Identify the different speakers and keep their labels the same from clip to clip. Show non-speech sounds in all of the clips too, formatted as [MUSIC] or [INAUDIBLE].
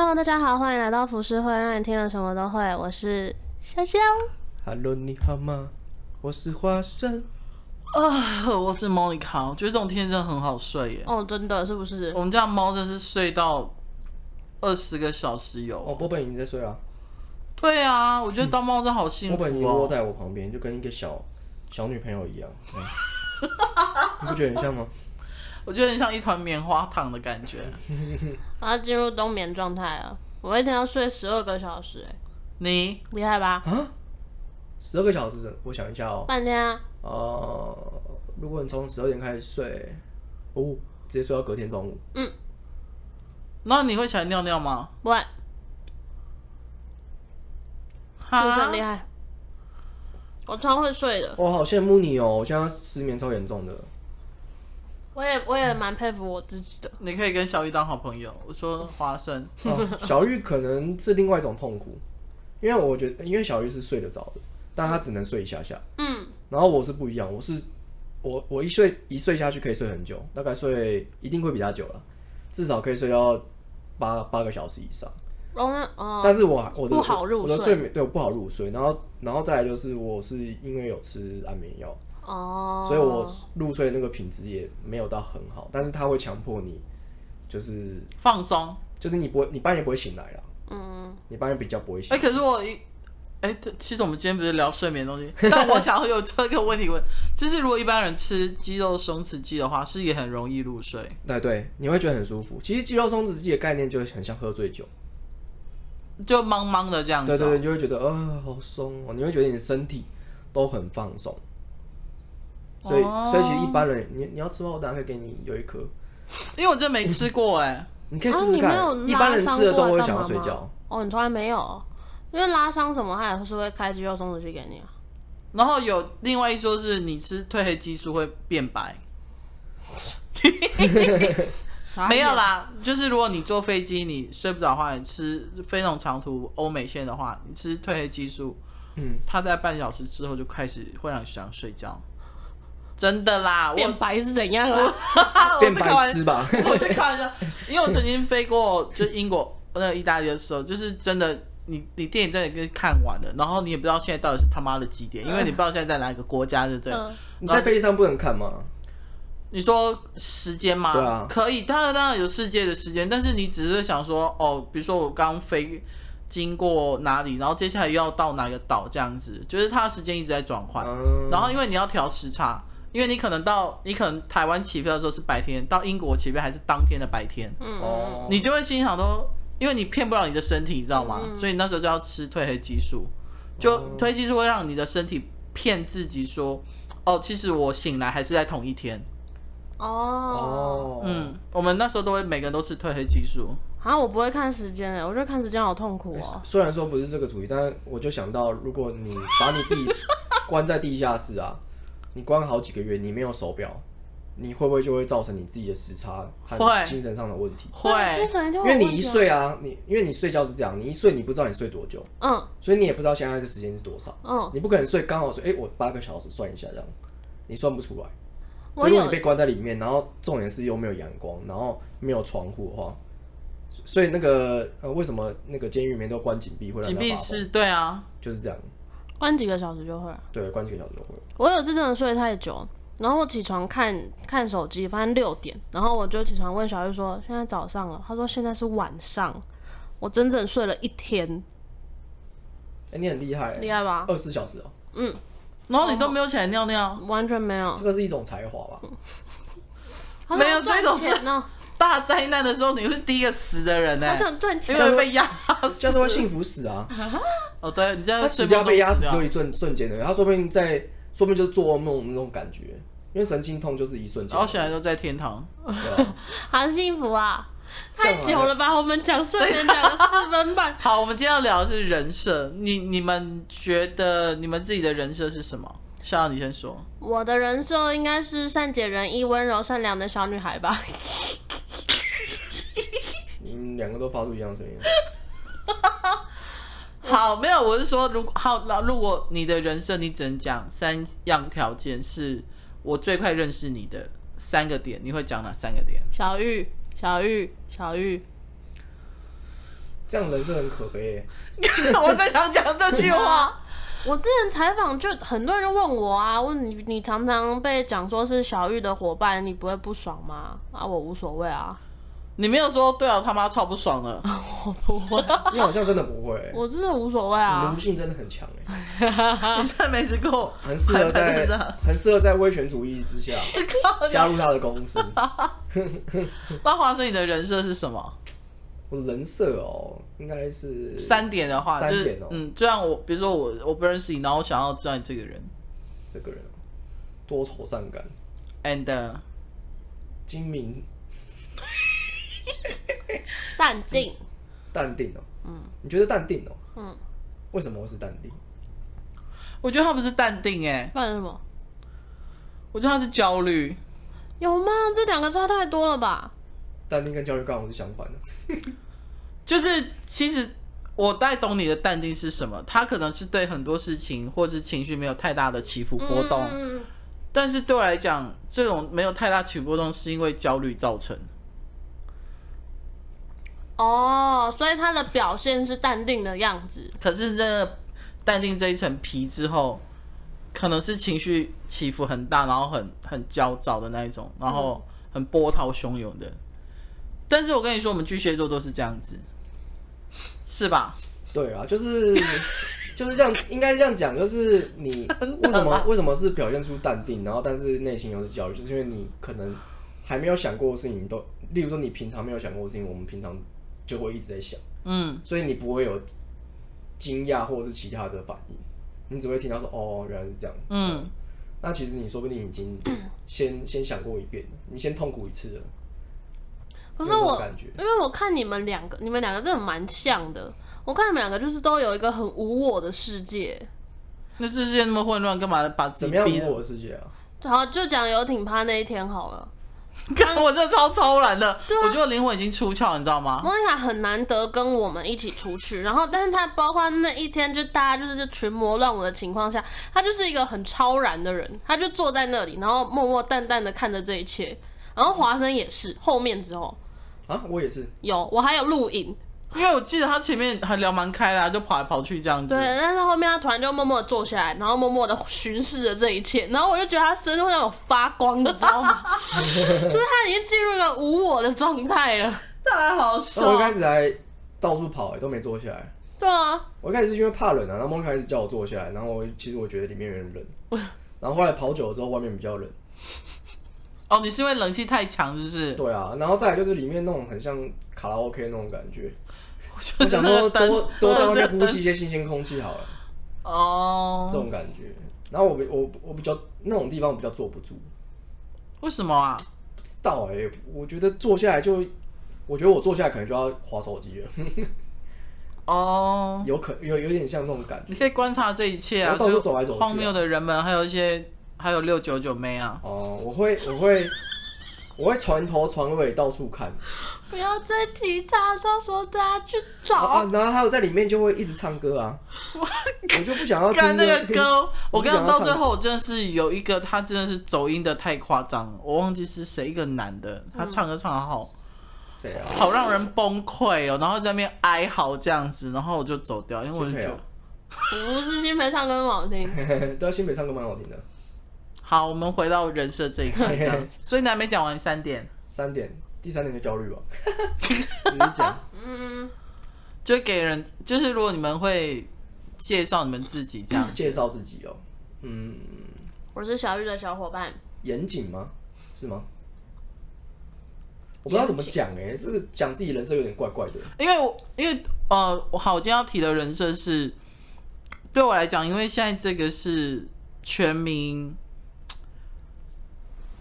Speaker 1: Hello，大家好，欢迎来到浮世会，让你听了什么都会。我是潇潇。
Speaker 2: Hello，你好吗？我是花生。
Speaker 3: 啊，uh, 我是莫妮卡。我觉得这种天气真的很好睡耶。
Speaker 1: 哦，真的是不是？
Speaker 3: 我们家猫真是睡到二十个小时有。
Speaker 2: 哦，波本已经在睡了。
Speaker 3: 对啊，我觉得当猫真好幸福哦。
Speaker 2: 波本已经窝在我旁边，就跟一个小小女朋友一样。[LAUGHS] 你不觉得很像吗？
Speaker 3: 我觉得很像一团棉花糖的感觉。[LAUGHS]
Speaker 1: 我要进入冬眠状态了。我一天要睡十二个小时，哎，
Speaker 3: 你
Speaker 1: 厉害吧？
Speaker 2: 啊？十二个小时？我想一下哦。
Speaker 1: 半天啊。
Speaker 2: 呃，如果你从十二点开始睡，哦，直接睡到隔天中午。
Speaker 1: 嗯。
Speaker 3: 那你会起来尿尿吗？
Speaker 1: 不会。是不是很厉害？我超会睡的。
Speaker 2: 我好羡慕你哦！我现在失眠超严重的。
Speaker 1: 我也我也蛮佩服我自己的。
Speaker 3: 你可以跟小玉当好朋友。我说花生，[LAUGHS]
Speaker 2: 哦、小玉可能是另外一种痛苦，因为我觉得，因为小玉是睡得着的，但她只能睡一下下。嗯。然后我是不一样，我是我我一睡一睡下去可以睡很久，大概睡一定会比较久了，至少可以睡到八八个小时以上。
Speaker 1: 哦，
Speaker 2: 但是我我的
Speaker 1: 不好入睡，
Speaker 2: 我的睡眠对我不好入睡，然后然后再来就是我是因为有吃安眠药，哦，所以我入睡的那个品质也没有到很好，但是它会强迫你就是
Speaker 3: 放松，
Speaker 2: 就是你不会你半夜不会醒来了，嗯，你半夜比较不会醒来。
Speaker 3: 哎，可是我一哎，其实我们今天不是聊睡眠的东西，[LAUGHS] 但我想有这个问题问，就是如果一般人吃肌肉松弛剂的话，是也很容易入睡？
Speaker 2: 对对，你会觉得很舒服。其实肌肉松弛剂的概念就很像喝醉酒。
Speaker 3: 就茫茫的这样子，
Speaker 2: 对对对，你就会觉得，呃，好松哦，你会觉得你的身体都很放松，所以，哦、所以其实一般人，你你要吃的话，我等下可以给你有一颗，
Speaker 3: 因为我真没吃过哎，
Speaker 2: 你可以试试看，啊、一般人吃的都会想要睡觉，
Speaker 1: 哦，你从来没有，因为拉伤什么，他也是会开肌肉松弛剂给你啊，
Speaker 3: 然后有另外一说是你吃褪黑激素会变白。[LAUGHS] 没有啦，就是如果你坐飞机你睡不着的话，你吃飞那种长途欧美线的话，你吃褪黑激素，嗯，它在半小时之后就开始会让你想睡觉，真的啦。
Speaker 1: 变白是怎样啊？[LAUGHS]
Speaker 2: 变白痴吧？
Speaker 3: 我在开玩笑，因为我曾经飞过就英国那个意大利的时候，就是真的，你你电影真的跟看完了，然后你也不知道现在到底是他妈的几点，因为你不知道现在在哪个国家，对不对？
Speaker 2: 嗯、你在飞机上不能看吗？
Speaker 3: 你说时间吗？
Speaker 2: 对啊，
Speaker 3: 可以，当然当然有世界的时间，但是你只是想说，哦，比如说我刚飞经过哪里，然后接下来又要到哪个岛这样子，就是它的时间一直在转换，嗯、然后因为你要调时差，因为你可能到你可能台湾起飞的时候是白天，到英国起飞还是当天的白天，嗯，你就会心想说，因为你骗不了你的身体，你知道吗？嗯、所以你那时候就要吃褪黑激素，就褪黑激素会让你的身体骗自己说，哦，其实我醒来还是在同一天。
Speaker 1: 哦，
Speaker 3: 嗯，我们那时候都会每个人都吃褪黑激素。
Speaker 1: 啊，我不会看时间诶，我觉得看时间好痛苦哦。
Speaker 2: 虽然说不是这个主题，但我就想到，如果你把你自己关在地下室啊，你关好几个月，你没有手表，你会不会就会造成你自己的时差和精神上的问题？
Speaker 3: 会，
Speaker 1: 精神就
Speaker 2: 因为你一睡啊，你因为你睡觉是这样，你一睡你不知道你睡多久，嗯，所以你也不知道现在这时间是多少，嗯，你不可能睡刚好睡，哎，我八个小时算一下这样，你算不出来。所以如果你被关在里面，然后重点是又没有阳光，然后没有窗户的话，所以那个呃，为什么那个监狱里面都关紧闭？会让
Speaker 3: 紧闭室？对啊，
Speaker 2: 就是这样，
Speaker 1: 关几个小时就会。
Speaker 2: 对，关几个小时就会。
Speaker 1: 我有次真的睡太久，然后我起床看看手机，发现六点，然后我就起床问小玉说：“现在早上了。”他说：“现在是晚上。”我整整睡了一天。
Speaker 2: 哎、欸，你很厉害，
Speaker 1: 厉害吧？
Speaker 2: 二十四小时哦。
Speaker 1: 嗯。
Speaker 3: 然后你都没有起来尿尿，
Speaker 1: 完全没有。
Speaker 2: 这个是一种才华吧？[LAUGHS]
Speaker 3: 没有这种是大灾难的时候，你是第一个死的人呢。
Speaker 1: 我想赚钱，
Speaker 3: 因为被压死，
Speaker 2: 这样子会幸福死啊！[LAUGHS]
Speaker 3: 哦，对，你这样
Speaker 2: 他死掉被压死只有一瞬瞬间的，他说不定在，说不定就是做梦那种感觉，因为神经痛就是一瞬间。
Speaker 3: 然后起来都在天堂，[LAUGHS]
Speaker 1: 好幸福啊！太久了吧？我们讲睡眠讲了四分半。[LAUGHS]
Speaker 3: 好，我们今天要聊的是人设。你你们觉得你们自己的人设是什么？想要你先说。
Speaker 1: 我的人设应该是善解人意、温柔善良的小女孩吧。
Speaker 2: 你们两个都发出一样声音。[LAUGHS]
Speaker 3: 好，没有，我是说，如果好，那如果你的人设，你只能讲三样条件，是我最快认识你的三个点，你会讲哪三个点？
Speaker 1: 小玉。小玉，小玉，
Speaker 2: 这样人设很可悲。[LAUGHS]
Speaker 3: 我在想讲这句话。
Speaker 1: 我之前采访就很多人就问我啊，问你你常常被讲说是小玉的伙伴，你不会不爽吗？啊，我无所谓啊。
Speaker 3: 你没有说对啊，他妈超不爽的。[LAUGHS]
Speaker 1: 我不会，[LAUGHS]
Speaker 2: 你好像真的不会。
Speaker 1: 我真的无所谓啊。
Speaker 2: 奴性真的很强哎。[LAUGHS]
Speaker 3: 你真的没吃过，
Speaker 2: 很适合在很适合在威权主义之下加入他的公司。
Speaker 3: 那华生，你的人设是什么？
Speaker 2: 我人设哦，应该是
Speaker 3: 三点的话，
Speaker 2: 三点哦。
Speaker 3: 嗯，就像我，比如说我我不认识你，然后我想要知道你这个人，
Speaker 2: 这个人多愁善感
Speaker 3: ，and
Speaker 2: 精明。
Speaker 1: 淡定，
Speaker 2: 淡定哦。嗯，你觉得淡定哦？嗯，为什么我是淡定？
Speaker 3: 我觉得他不是淡定哎，
Speaker 1: 不然什么？
Speaker 3: 我觉得他是焦虑。
Speaker 1: 有吗？这两个差太多了吧？
Speaker 2: 淡定跟焦虑刚好是相反的。[LAUGHS]
Speaker 3: 就是其实我大概懂你的淡定是什么，他可能是对很多事情或是情绪没有太大的起伏波动。嗯，但是对我来讲，这种没有太大起伏波动是因为焦虑造成。
Speaker 1: 哦，oh, 所以他的表现是淡定的样子。
Speaker 3: 可是这淡定这一层皮之后，可能是情绪起伏很大，然后很很焦躁的那一种，然后很波涛汹涌的。嗯、但是我跟你说，我们巨蟹座都是这样子，是吧？
Speaker 2: 对啊，就是 [LAUGHS] 就是这样，应该这样讲，就是你 [LAUGHS] 为什么为什么是表现出淡定，然后但是内心又是焦虑，就是因为你可能还没有想过的事情都，例如说你平常没有想过的事情，我们平常。就会一直在想，嗯，所以你不会有惊讶或者是其他的反应，你只会听到说哦，原来是这样，嗯，那其实你说不定已经先、嗯、[COUGHS] 先想过一遍了，你先痛苦一次了。
Speaker 1: 可是我，因为我看你们两个，你们两个真的蛮像的。我看你们两个就是都有一个很无我的世界。
Speaker 3: 那这世界那么混乱，干嘛把自己逼？
Speaker 2: 怎么样无我的世界啊？
Speaker 1: 好，就讲游艇趴那一天好了。
Speaker 3: 看 [LAUGHS] 我这超超然的，啊、我觉得灵魂已经出窍，你知道吗？
Speaker 1: 莫妮卡很难得跟我们一起出去，然后，但是他包括那一天，就大家就是群魔乱舞的情况下，他就是一个很超然的人，他就坐在那里，然后默默淡淡的看着这一切。然后华生也是后面之后
Speaker 2: 啊，我也是
Speaker 1: 有，我还有录影。
Speaker 3: 因为我记得他前面还聊蛮开啦，就跑来跑去这样子。
Speaker 1: 对，但是后面他突然就默默的坐下来，然后默默的巡视着这一切，然后我就觉得他身上有发光，你知道吗？[LAUGHS] 就是他已经进入一个无我的状态了，
Speaker 3: 太好笑。
Speaker 2: 我一开始还到处跑，哎，都没坐下来。
Speaker 1: 对啊，
Speaker 2: 我一开始是因为怕冷啊，然后梦开始叫我坐下来，然后我其实我觉得里面有点冷，[LAUGHS] 然后后来跑久了之后，外面比较冷。
Speaker 3: 哦，你是因为冷气太强，是不是？
Speaker 2: 对啊，然后再来就是里面那种很像卡拉 OK 那种感觉。我想说多多在外面呼吸一些新鲜空气好了，哦，这种感觉。然后我我我比较那种地方我比较坐不住，
Speaker 3: 为什么啊？
Speaker 2: 不知道哎、欸，我觉得坐下来就，我觉得我坐下来可能就要划手机了。哦，有可有有点像那种感觉。
Speaker 3: 你可以观察这一切啊，
Speaker 2: 到处走来走去、啊，
Speaker 3: 荒谬的人们，还有一些还有六九九妹啊。
Speaker 2: 哦，我会我会。我会船头船尾到处看，
Speaker 1: 不要再提他，到时候大家去找。
Speaker 2: 啊，然后还有在里面就会一直唱歌啊，我就不想要听
Speaker 3: 那个歌。我刚刚到最后，我真的是有一个，他真的是走音的太夸张了，我忘记是谁，一个男的，他唱歌唱的好，谁啊？好让人崩溃哦，然后在那边哀嚎这样子，然后我就走掉，因为我就觉得
Speaker 1: 不是新培唱歌很好听，[LAUGHS]
Speaker 2: 对啊，新培唱歌蛮好听的。
Speaker 3: 好，我们回到人设这一块，[LAUGHS] 这样子。所以你还没讲完三点。
Speaker 2: 三点，第三点就焦虑吧。[LAUGHS] 你讲。
Speaker 3: 嗯，就给人，就是如果你们会介绍你们自己这样、嗯。
Speaker 2: 介绍自己哦。嗯。
Speaker 1: 我是小玉的小伙伴。
Speaker 2: 严谨吗？是吗？我不知道怎么讲哎、欸，这个讲自己人设有点怪怪的。
Speaker 3: 因为我，因为呃，我好，我今天要提的人设是，对我来讲，因为现在这个是全民。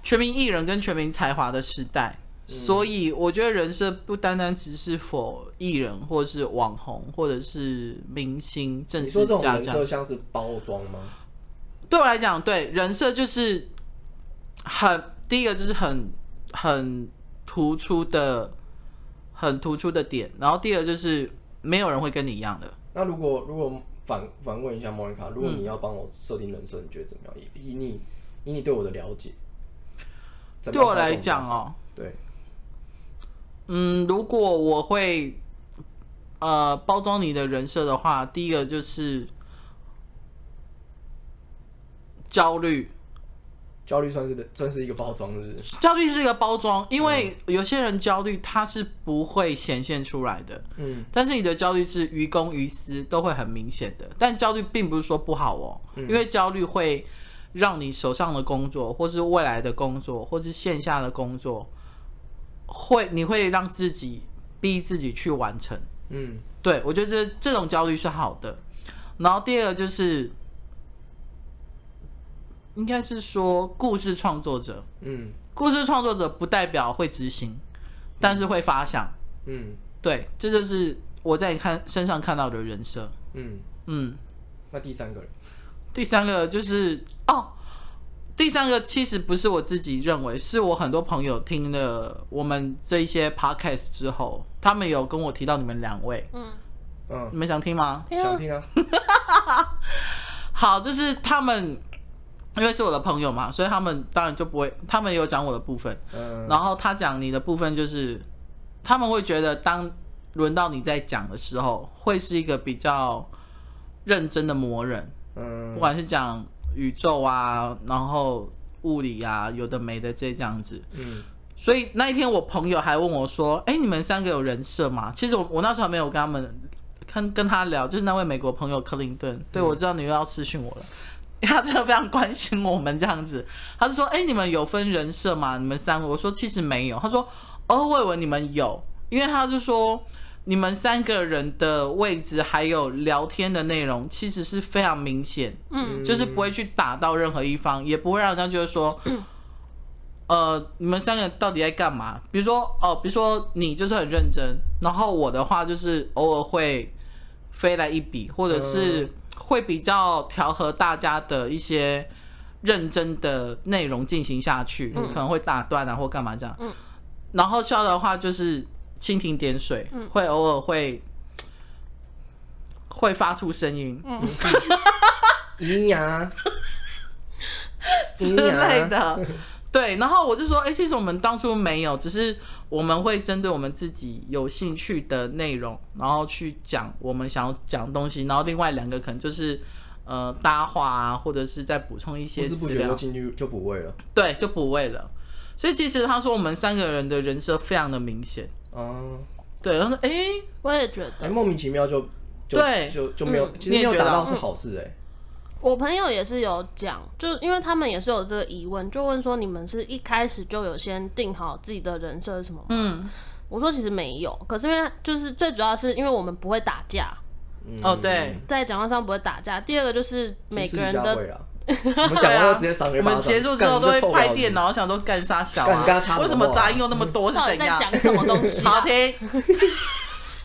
Speaker 3: 全民艺人跟全民才华的时代，嗯、所以我觉得人设不单单只是 for 艺人，或者是网红，或者是明星、政治家。
Speaker 2: 你说这种人设像是包装吗？
Speaker 3: 对我来讲，对人设就是很第一个就是很很突出的、很突出的点，然后第二就是没有人会跟你一样的。
Speaker 2: 那如果如果反反问一下莫妮卡，如果你要帮我设定人设，你觉得怎么样？以你以你对我的了解。
Speaker 3: 对我来讲哦，
Speaker 2: 对，
Speaker 3: 嗯，如果我会呃包装你的人设的话，第一个就是焦虑。
Speaker 2: 焦虑算是的，算是一个包装，是不是？
Speaker 3: 焦虑是一个包装，因为有些人焦虑他是不会显现出来的，嗯，但是你的焦虑是于公于私都会很明显的。但焦虑并不是说不好哦，嗯，因为焦虑会让你手上的工作，或是未来的工作，或是线下的工作，会你会让自己逼自己去完成，嗯，对，我觉得这这种焦虑是好的。然后第二个就是。应该是说故事创作者，嗯，故事创作者不代表会执行，但是会发想，嗯，对，这就是我在你看身上看到的人设，嗯。嗯。
Speaker 2: 那第三个人，
Speaker 3: 第三个就是哦，第三个其实不是我自己认为，是我很多朋友听了我们这一些 podcast 之后，他们有跟我提到你们两位，嗯嗯，你们想听吗？
Speaker 2: 想听啊。[LAUGHS]
Speaker 3: 好，就是他们。因为是我的朋友嘛，所以他们当然就不会，他们也有讲我的部分，嗯，然后他讲你的部分，就是他们会觉得当轮到你在讲的时候，会是一个比较认真的魔人，嗯，不管是讲宇宙啊，然后物理啊，有的没的这这样子，嗯，所以那一天我朋友还问我说，哎，你们三个有人设吗？其实我我那时候还没有跟他们跟跟他聊，就是那位美国朋友克林顿，对，我知道你又要私讯我了。[LAUGHS] 他真的非常关心我们这样子，他就说：“哎、欸，你们有分人设吗？你们三个？”我说：“其实没有。”他说：“哦，我以为你们有，因为他就说你们三个人的位置还有聊天的内容其实是非常明显，嗯，就是不会去打到任何一方，也不会让人家觉得说，嗯、[CLEARS THROAT] 呃，你们三个人到底在干嘛？比如说，哦、呃，比如说你就是很认真，然后我的话就是偶尔会飞来一笔，或者是。嗯”会比较调和大家的一些认真的内容进行下去，嗯、可能会打断啊或干嘛这样。嗯、然后笑的话就是蜻蜓点水，嗯、会偶尔会 [TSK] 会发出声音，嗯，
Speaker 2: 咿呀 [LAUGHS]
Speaker 3: 之类的。[LAUGHS] 对，然后我就说，哎，其实我们当初没有，只是我们会针对我们自己有兴趣的内容，然后去讲我们想要讲的东西，然后另外两个可能就是呃搭话啊，或者是再补充一些资料。
Speaker 2: 不知不觉就进去就补位了。
Speaker 3: 对，就补位了。所以其实他说我们三个人的人设非常的明显。嗯，对，他说，哎，
Speaker 1: 我也觉得，
Speaker 2: 哎，莫名其妙就，就
Speaker 3: 对，
Speaker 2: 就就没有，嗯、其实没有达到是好事哎、欸。
Speaker 1: 我朋友也是有讲，就因为他们也是有这个疑问，就问说你们是一开始就有先定好自己的人设是什么？嗯，我说其实没有，可是因为就是最主要是因为我们不会打架，
Speaker 3: 哦对，
Speaker 1: 在讲话上不会打架。第二个就是每个人的，
Speaker 2: 我们讲话直接赏人巴掌，
Speaker 3: 我们结束之后都会拍电脑，想说干啥小啊？为什么杂音又那么多？是怎样？
Speaker 1: 在讲什么东西？
Speaker 3: 好听。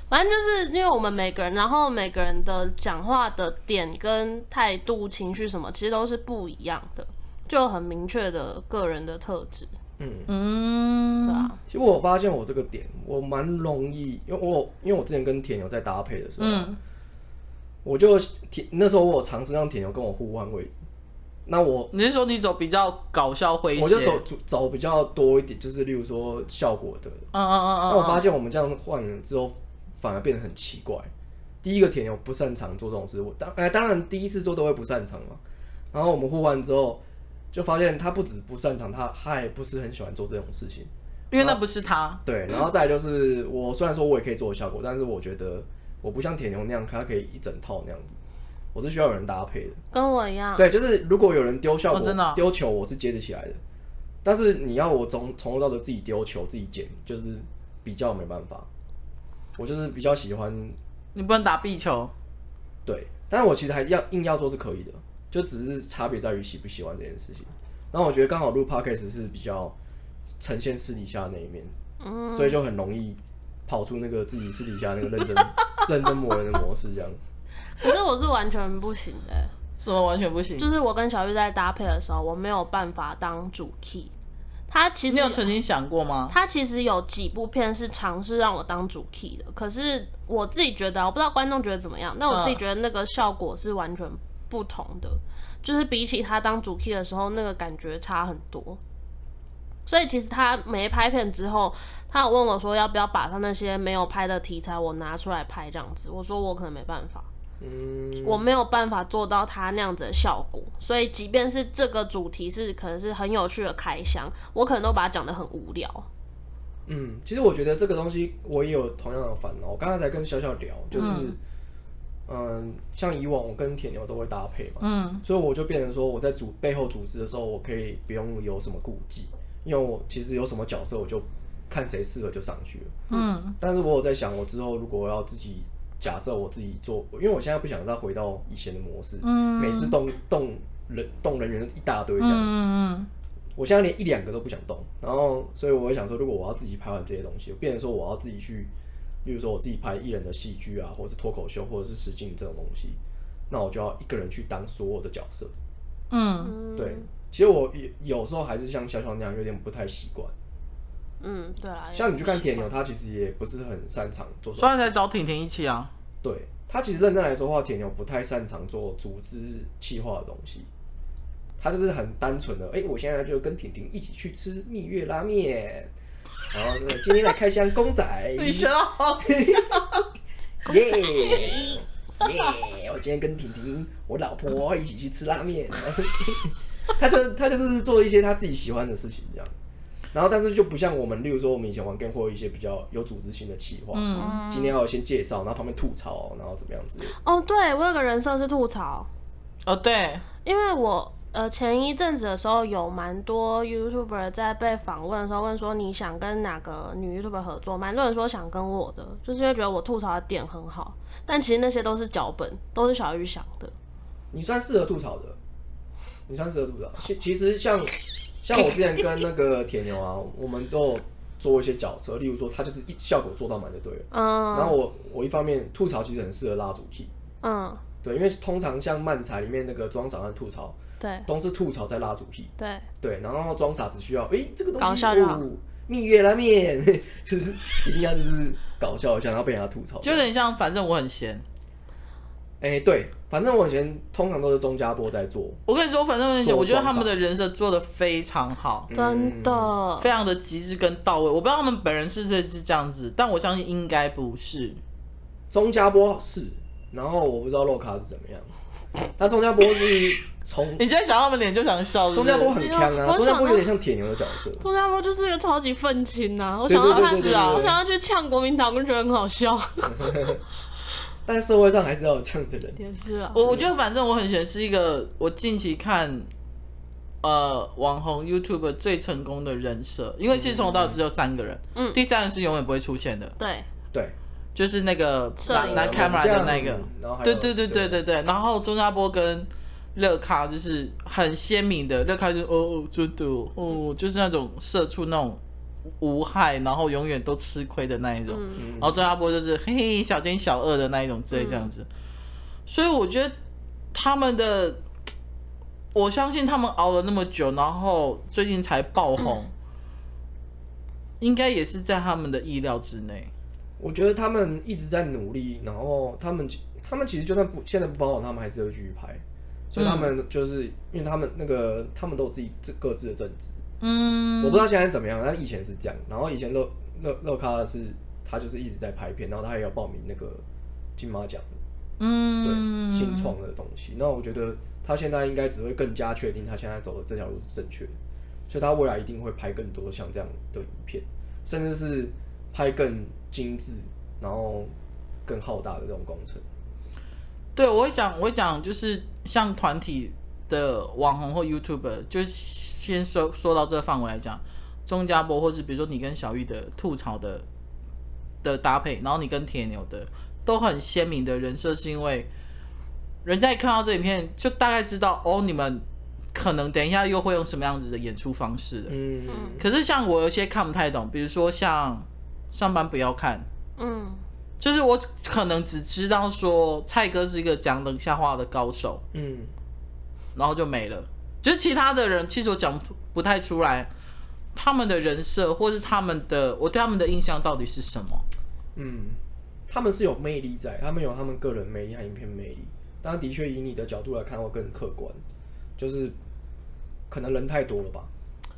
Speaker 1: 反正就是因为我们每个人，然后每个人的讲话的点跟态度、情绪什么，其实都是不一样的，就很明确的个人的特质。嗯嗯，对啊。
Speaker 2: 其实我发现我这个点，我蛮容易，因为我因为我之前跟铁牛在搭配的时候，嗯，我就铁那时候我有尝试让铁牛跟我互换位置。那我
Speaker 3: 你是说你走比较搞笑诙谐，
Speaker 2: 我就走走比较多一点，就是例如说效果的。嗯嗯嗯嗯。那我发现我们这样换了之后。反而变得很奇怪。第一个田牛不擅长做这种事，我当哎当然第一次做都会不擅长嘛。然后我们互换之后，就发现他不止不擅长，他他也不是很喜欢做这种事情，
Speaker 3: 因为那不是他。
Speaker 2: 对，然后再来就是我虽然说我也可以做效果，但是我觉得我不像铁牛那样，他可以一整套那样子。我是需要有人搭配的，
Speaker 1: 跟我一样。
Speaker 2: 对，就是如果有人丢效果、
Speaker 3: 丢、
Speaker 2: 球，我是接得起来的。但是你要我从从头到尾自己丢球、自己捡，就是比较没办法。我就是比较喜欢，
Speaker 3: 你不能打壁球，
Speaker 2: 对，但是我其实还要硬要做是可以的，就只是差别在于喜不喜欢这件事情。然后我觉得刚好录 podcast 是比较呈现私底下那一面，嗯，所以就很容易跑出那个自己私底下那个认真 [LAUGHS] 认真磨人的模式这样。
Speaker 1: 可是我是完全不行的，
Speaker 3: 什么完全不行？
Speaker 1: 就是我跟小玉在搭配的时候，我没有办法当主 key。他其实
Speaker 3: 你有曾经想过吗？
Speaker 1: 他其实有几部片是尝试让我当主 key 的，可是我自己觉得，我不知道观众觉得怎么样，但我自己觉得那个效果是完全不同的，嗯、就是比起他当主 key 的时候，那个感觉差很多。所以其实他没拍片之后，他有问我说要不要把他那些没有拍的题材我拿出来拍这样子。我说我可能没办法，嗯，我没有办法做到他那样子的效果。所以即便是这个主题是可能是很有趣的开箱，我可能都把它讲得很无聊。
Speaker 2: 嗯，其实我觉得这个东西我也有同样的烦恼。我刚才才跟小小聊，就是。嗯嗯，像以往我跟铁牛都会搭配嘛，嗯，所以我就变成说我在组背后组织的时候，我可以不用有什么顾忌，因为我其实有什么角色我就看谁适合就上去了，嗯。但是我有在想，我之后如果我要自己假设我自己做，因为我现在不想再回到以前的模式，嗯，每次动动人动人员一大堆这样，嗯嗯，我现在连一两个都不想动，然后所以我会想说，如果我要自己拍完这些东西，变成说我要自己去。例如说，我自己拍艺人的戏剧啊，或者是脱口秀，或者是实境这种东西，那我就要一个人去当所有的角色。嗯，对。其实我有有时候还是像小小那样，有点不太习惯。
Speaker 1: 嗯，对啦。
Speaker 2: 像你去看铁牛，他其实也不是很擅长做。
Speaker 3: 所以才找婷婷一起啊。
Speaker 2: 对，他其实认真来说的话，铁牛不太擅长做组织企划的东西。他就是很单纯的，哎、欸，我现在就跟婷婷一起去吃蜜月拉面。然后是今天来开箱公仔，[LAUGHS] [LAUGHS]
Speaker 3: 你学得好
Speaker 2: 耶耶！我今天跟婷婷，我老婆一起去吃拉面。[LAUGHS] 他就他就是做一些他自己喜欢的事情，这样。然后，但是就不像我们，例如说我们以前玩 game 或一些比较有组织性的企划。嗯。今天要先介绍，然后旁边吐槽，然后怎么样子？
Speaker 1: 哦，对，我有个人设是吐槽。
Speaker 3: 哦，对，
Speaker 1: 因为我。呃，前一阵子的时候，有蛮多 YouTuber 在被访问的时候问说，你想跟哪个女 YouTuber 合作？蛮多人说想跟我的，就是因为觉得我吐槽的点很好。但其实那些都是脚本，都是小玉想的。
Speaker 2: 你算适合吐槽的，你算适合吐槽。其其实像像我之前跟那个铁牛啊，我们都有做一些角色，例如说他就是一效果做到满就对了。嗯。然后我我一方面吐槽，其实很适合拉主题。嗯。对，因为通常像漫才里面那个装傻和吐槽。对，都是吐槽在拉主题。对对，然后装傻只需要，哎、欸，这个东西搞笑就好。哦、蜜月拉面 [LAUGHS] 就是一定要就是搞笑一下，然后被人家吐槽，
Speaker 3: 就有点像反正我很闲。
Speaker 2: 哎、欸，对，反正我以前，通常都是钟家波在做。
Speaker 3: 我跟你说，反正我以前，我觉得他们的人设做的非常好，
Speaker 1: 真的，
Speaker 3: 非常的极致跟到位。我不知道他们本人是不是是这样子，但我相信应该不是。
Speaker 2: 钟家波是，然后我不知道洛卡是怎么样。他钟家波是从 [LAUGHS]
Speaker 3: 你今天想到他们脸就想笑。
Speaker 2: 钟家波很强啊，钟家波有点像铁牛的角色。
Speaker 1: 钟家波就是一个超级愤青呐，我想要他是啊，我想要去呛国民党，我觉得很好笑。[LAUGHS] [LAUGHS]
Speaker 2: 但社会上还是要有这样的人。
Speaker 1: 也是啊，
Speaker 3: 我我觉得反正我很喜欢是一个我近期看呃网红 YouTube 最成功的人设，因为其实从头到尾只有三个人，嗯，第三个是永远不会出现的。
Speaker 1: 对
Speaker 2: 对。
Speaker 3: 就是那个拿拿 camera 的那个，对对对对对对。然后钟家波跟乐咖就是很鲜明的，乐咖就是哦哦真的哦，就是那种社畜那种无害，然后永远都吃亏的那一种。然后张家波就是嘿嘿小奸小恶的那一种之类这样子。所以我觉得他们的，我相信他们熬了那么久，然后最近才爆红，应该也是在他们的意料之内。
Speaker 2: 我觉得他们一直在努力，然后他们他们其实就算不现在不包容，他们还是会继续拍，所以他们就是因为他们那个他们都有自己自各自的正职，嗯，我不知道现在怎么样，但以前是这样。然后以前乐乐乐咖是他就是一直在拍片，然后他也要报名那个金马奖的，嗯，对，新创的东西。那我觉得他现在应该只会更加确定他现在走的这条路是正确的，所以他未来一定会拍更多像这样的影片，甚至是拍更。精致，然后更浩大的这种工程。
Speaker 3: 对，我会讲，我会讲，就是像团体的网红或 YouTuber，就先说说到这个范围来讲，钟家波或是比如说你跟小玉的吐槽的的搭配，然后你跟铁牛的都很鲜明的人设，是因为人家一看到这影片，就大概知道哦，你们可能等一下又会用什么样子的演出方式。嗯，可是像我有些看不太懂，比如说像。上班不要看，嗯，就是我可能只知道说蔡哥是一个讲冷笑话的高手，嗯，然后就没了。就是其他的人，其实我讲不太出来他们的人设，或是他们的我对他们的印象到底是什么。
Speaker 2: 嗯，他们是有魅力在，他们有他们个人魅力和影片魅力。当然的确以你的角度来看，会更客观，就是可能人太多了吧。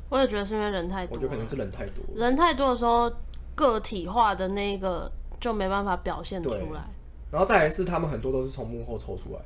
Speaker 1: 我也觉得是因为人太多，
Speaker 2: 我觉得可能是人太多，
Speaker 1: 人太多的时候，个体化的那个就没办法表现出来。
Speaker 2: 然后再来是他们很多都是从幕后抽出来的。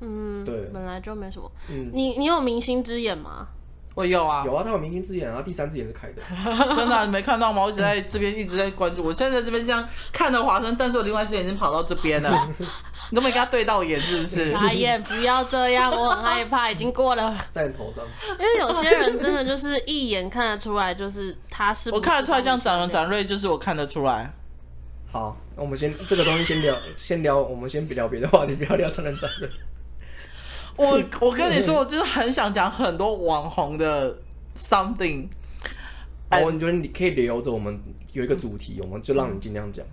Speaker 1: 嗯，
Speaker 2: 对，
Speaker 1: 本来就没什么。嗯，你你有明星之眼吗？
Speaker 3: 我有啊，
Speaker 2: 有啊，他有明星之眼啊，第三只眼是开的。[LAUGHS]
Speaker 3: 真的、啊、你没看到吗？我一直在这边一直在关注，[LAUGHS] 我现在在这边这样看着华生，但是我另外一只眼睛跑到这边了。[LAUGHS] 你都没跟他对到眼，是不是？
Speaker 1: 傻眼，不要这样，我很害怕，已经过了。
Speaker 2: 在你头上。
Speaker 1: 因为有些人真的就是一眼看得出来，就是他是，不是。
Speaker 3: 我看得出来，像展荣、展瑞，就是我看得出来。
Speaker 2: 好，那我们先这个东西先聊，先聊，我们先不聊别的话题，不要聊展荣、展瑞。
Speaker 3: 我我跟你说，我就是很想讲很多网红的 something。
Speaker 2: 我觉得你可以留着，我们有一个主题，我们就让你尽量讲。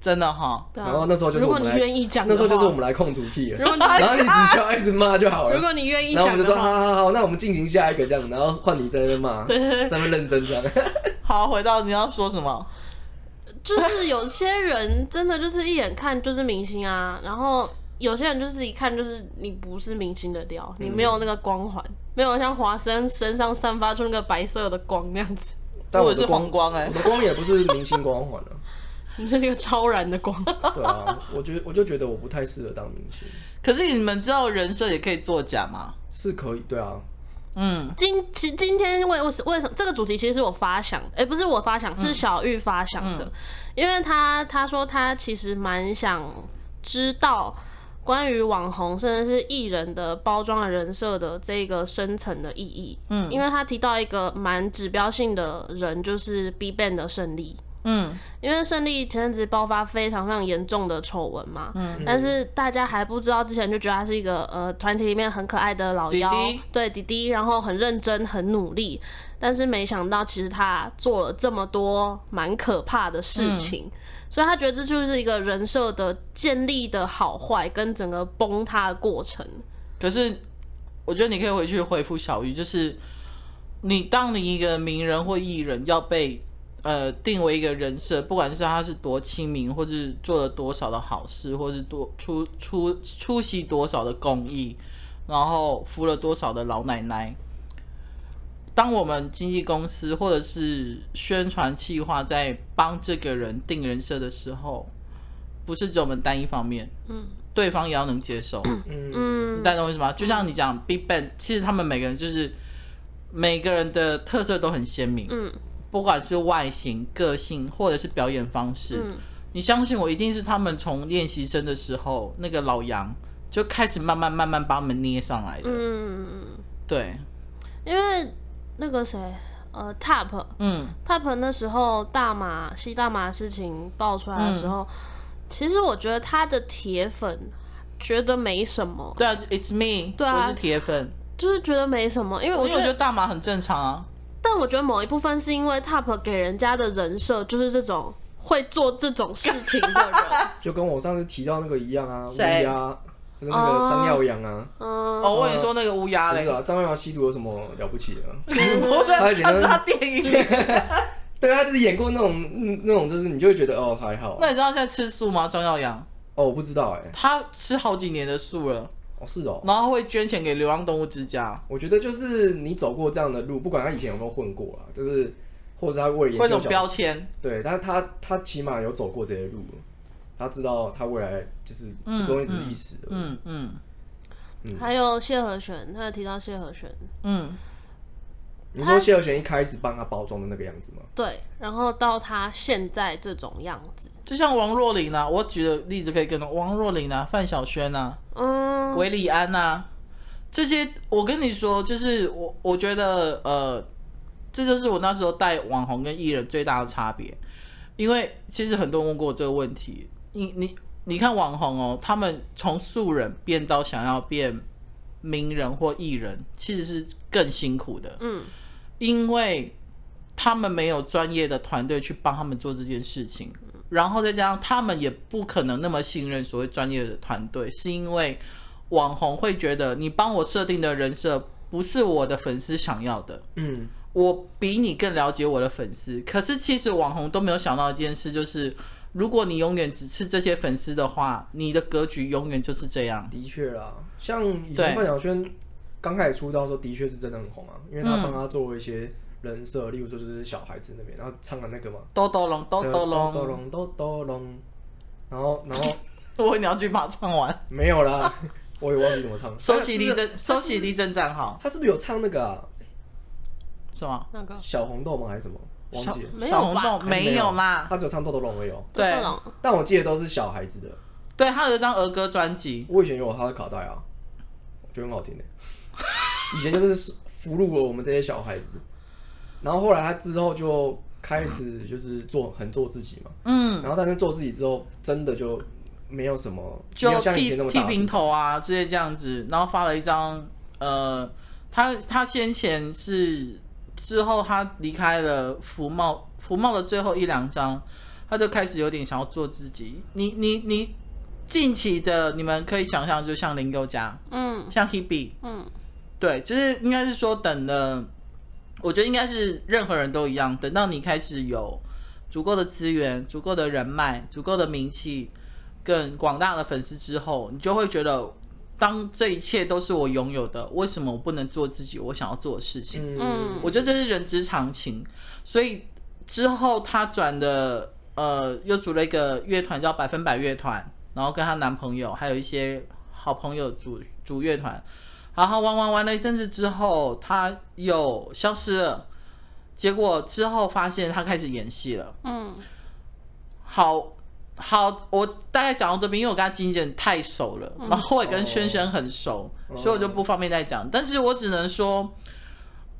Speaker 3: 真的哈。
Speaker 2: 然后那时候就是我们，
Speaker 1: 如果你愿意讲，
Speaker 2: 那时候就是我们来控主题了。然后你 [LAUGHS] 只需要一直骂就好了。
Speaker 1: 如果你愿意讲，
Speaker 2: 然后我们就说好好好，那我们进行下一个这样，然后换你在那边骂，在那边认真这样。[LAUGHS]
Speaker 3: 好，回到你要说什么？
Speaker 1: 就是有些人真的就是一眼看就是明星啊，然后。有些人就是一看就是你不是明星的料，你没有那个光环，嗯、没有像华生身上散发出那个白色的光那样子。
Speaker 2: 但我的光
Speaker 3: 光哎、欸，
Speaker 2: 我的光也不是明星光环啊，[LAUGHS]
Speaker 1: 你是一个超然的光。
Speaker 2: 对啊，我觉得我就觉得我不太适合当明星。
Speaker 3: 可是你们知道人设也可以作假吗？
Speaker 2: 是可以，对啊。
Speaker 3: 嗯，
Speaker 1: 今其今天为为什为什么这个主题其实是我发想，哎、欸，不是我发想，是小玉发想的，嗯、因为他他说他其实蛮想知道。关于网红甚至是艺人的包装的人设的这个深层的意义，嗯，因为他提到一个蛮指标性的人，就是 BigBang 的胜利，嗯，因为胜利前阵子爆发非常非常严重的丑闻嘛，嗯，但是大家还不知道之前就觉得他是一个呃团体里面很可爱的老幺，弟弟。对弟弟，然后很认真很努力，但是没想到其实他做了这么多蛮可怕的事情。所以他觉得这就是一个人设的建立的好坏，跟整个崩塌的过程。
Speaker 3: 可是，我觉得你可以回去回复小鱼，就是你当你一个名人或艺人要被呃定为一个人设，不管是他是多亲民，或是做了多少的好事，或是多出出出席多少的公益，然后扶了多少的老奶奶。当我们经纪公司或者是宣传企划在帮这个人定人设的时候，不是只有我们单一方面，嗯，对方也要能接受，嗯，你懂我意思吗？就像你讲 BigBang，其实他们每个人就是每个人的特色都很鲜明，嗯，不管是外形、个性或者是表演方式，嗯，你相信我，一定是他们从练习生的时候，那个老杨就开始慢慢慢慢把我们捏上来的，嗯，对，
Speaker 1: 因为。那个谁，呃，Top，嗯，Top 那时候大马吸大马事情爆出来的时候，嗯、其实我觉得他的铁粉觉得没什么。
Speaker 3: 对啊，It's me，对啊，我是铁粉，
Speaker 1: 就是觉得没什么，因为我觉得，
Speaker 3: 我觉得大马很正常啊。
Speaker 1: 但我觉得某一部分是因为 Top 给人家的人设就是这种会做这种事情的人，[LAUGHS]
Speaker 2: 就跟我上次提到那个一样啊，乌鸦。是那个张耀扬啊，
Speaker 3: 哦，我跟你说那个乌鸦嘞，
Speaker 2: 张耀扬吸毒有什么了不起的？[LAUGHS]
Speaker 3: 他是他电影里，[LAUGHS]
Speaker 2: 对他，就是演过那种那种，就是你就会觉得哦还好。
Speaker 3: 那你知道现在吃素吗？张耀扬？
Speaker 2: 哦，我不知道哎。
Speaker 3: 他吃好几年的素了，
Speaker 2: 哦是哦，
Speaker 3: 然后会捐钱给流浪动物之家。
Speaker 2: 我觉得就是你走过这样的路，不管他以前有没有混过啊，就是或者他为了研究
Speaker 3: 标签，
Speaker 2: 对，但他他起码有走过这些路。他知道他未来就是这个东西只是一时的，
Speaker 3: 嗯嗯。
Speaker 1: 嗯，还有谢和弦，他有提到谢和弦，嗯。
Speaker 2: 你说谢和弦一开始帮他包装的那个样子吗？
Speaker 1: 对，然后到他现在这种样子，
Speaker 3: 就像王若琳啊，我举的例子可以跟王若琳啊、范晓萱啊、嗯、韦礼安啊这些，我跟你说，就是我我觉得呃，这就是我那时候带网红跟艺人最大的差别，因为其实很多人问过我这个问题。你你你看网红哦，他们从素人变到想要变名人或艺人，其实是更辛苦的。嗯，因为他们没有专业的团队去帮他们做这件事情，然后再加上他们也不可能那么信任所谓专业的团队，是因为网红会觉得你帮我设定的人设不是我的粉丝想要的。嗯，我比你更了解我的粉丝，可是其实网红都没有想到一件事，就是。如果你永远只吃这些粉丝的话，你的格局永远就是这样。
Speaker 2: 的确啦，像以前范晓萱刚开始出道的时候，的确是真的很红啊，因为他帮他做了一些人设，例如说就是小孩子那边，然后唱的那个嘛，
Speaker 3: 哆哆隆哆哆隆
Speaker 2: 哆隆哆哆隆，然后然后 [LAUGHS]
Speaker 3: 我你要去把它唱完，
Speaker 2: 没有啦，我也忘记怎么唱。[LAUGHS]
Speaker 3: 收起立正，收起立正站好。
Speaker 2: 他是不是有唱那个啊？
Speaker 3: 是吗？
Speaker 1: 那个
Speaker 2: 小红豆吗？还是什么？忘记了。
Speaker 3: 小红豆没有。啦，
Speaker 2: 他只有唱豆豆龙而已。
Speaker 3: 对，
Speaker 2: 但我记得都是小孩子的。
Speaker 3: 对，他有一张儿歌专辑，
Speaker 2: 我以前有他的卡带啊，我觉得很好听的。[LAUGHS] 以前就是俘虏了我们这些小孩子，然后后来他之后就开始就是做很做自己嘛，嗯，然后但是做自己之后，真的就没有什么，
Speaker 3: 就剃剃平头啊这些这样子，然后发了一张，呃，他他先前是之后他离开了福茂，福茂的最后一两张，他就开始有点想要做自己，你你你。近期的你们可以想象，就像林宥嘉，嗯，像 Hebe，嗯，对，就是应该是说等了，我觉得应该是任何人都一样，等到你开始有足够的资源、足够的人脉、足够的名气、更广大的粉丝之后，你就会觉得，当这一切都是我拥有的，为什么我不能做自己我想要做的事情？嗯，我觉得这是人之常情。所以之后他转的，呃，又组了一个乐团叫百分百乐团。然后跟她男朋友还有一些好朋友组组乐团，然后玩玩玩了一阵子之后，她又消失了。结果之后发现她开始演戏了。嗯，好好，我大概讲到这边，因为我跟他经纪人太熟了，嗯、然后我也跟轩轩很熟，哦、所以我就不方便再讲。但是我只能说，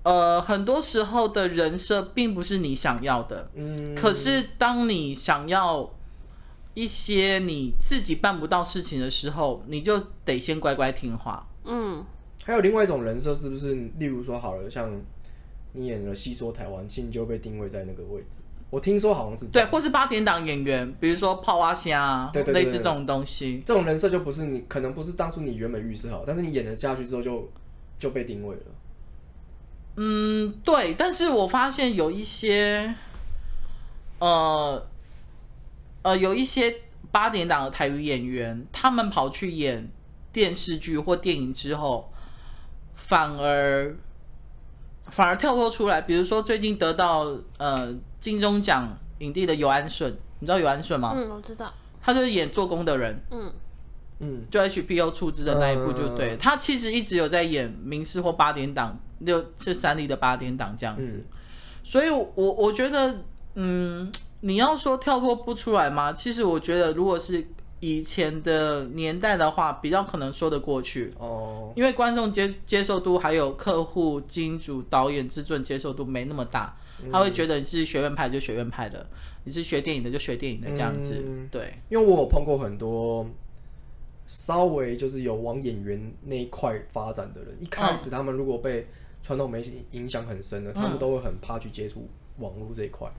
Speaker 3: 呃，很多时候的人设并不是你想要的。嗯，可是当你想要。一些你自己办不到事情的时候，你就得先乖乖听话。
Speaker 2: 嗯，还有另外一种人设，是不是？例如说，好了，像你演了戏说台湾，其实你就被定位在那个位置。我听说好像是
Speaker 3: 对，或是八点档演员，比如说泡蛙虾，对对，类似这种东西。
Speaker 2: 这种人设就不是你，可能不是当初你原本预设好，但是你演了下去之后就就被定位了。
Speaker 3: 嗯，对。但是我发现有一些，呃。呃，有一些八点档的台语演员，他们跑去演电视剧或电影之后，反而反而跳脱出来。比如说，最近得到呃金钟奖影帝的尤安顺，你知道尤安顺吗？
Speaker 1: 嗯，我知道。
Speaker 3: 他就是演做工的人。嗯嗯，就 HBO 出资的那一部就对。嗯、他其实一直有在演民视或八点档，就是三立的八点档这样子。嗯、所以我，我我觉得，嗯。你要说跳脱不出来吗？其实我觉得，如果是以前的年代的话，比较可能说得过去哦，因为观众接接受度还有客户、金主、导演、制作人接受度没那么大，他会觉得你是学院派就学院派的，你是学电影的就学电影的这样子。嗯、对，
Speaker 2: 因为我有碰过很多稍微就是有往演员那一块发展的人，一开始他们如果被传统媒体影响很深的，嗯、他们都会很怕去接触网络这一块。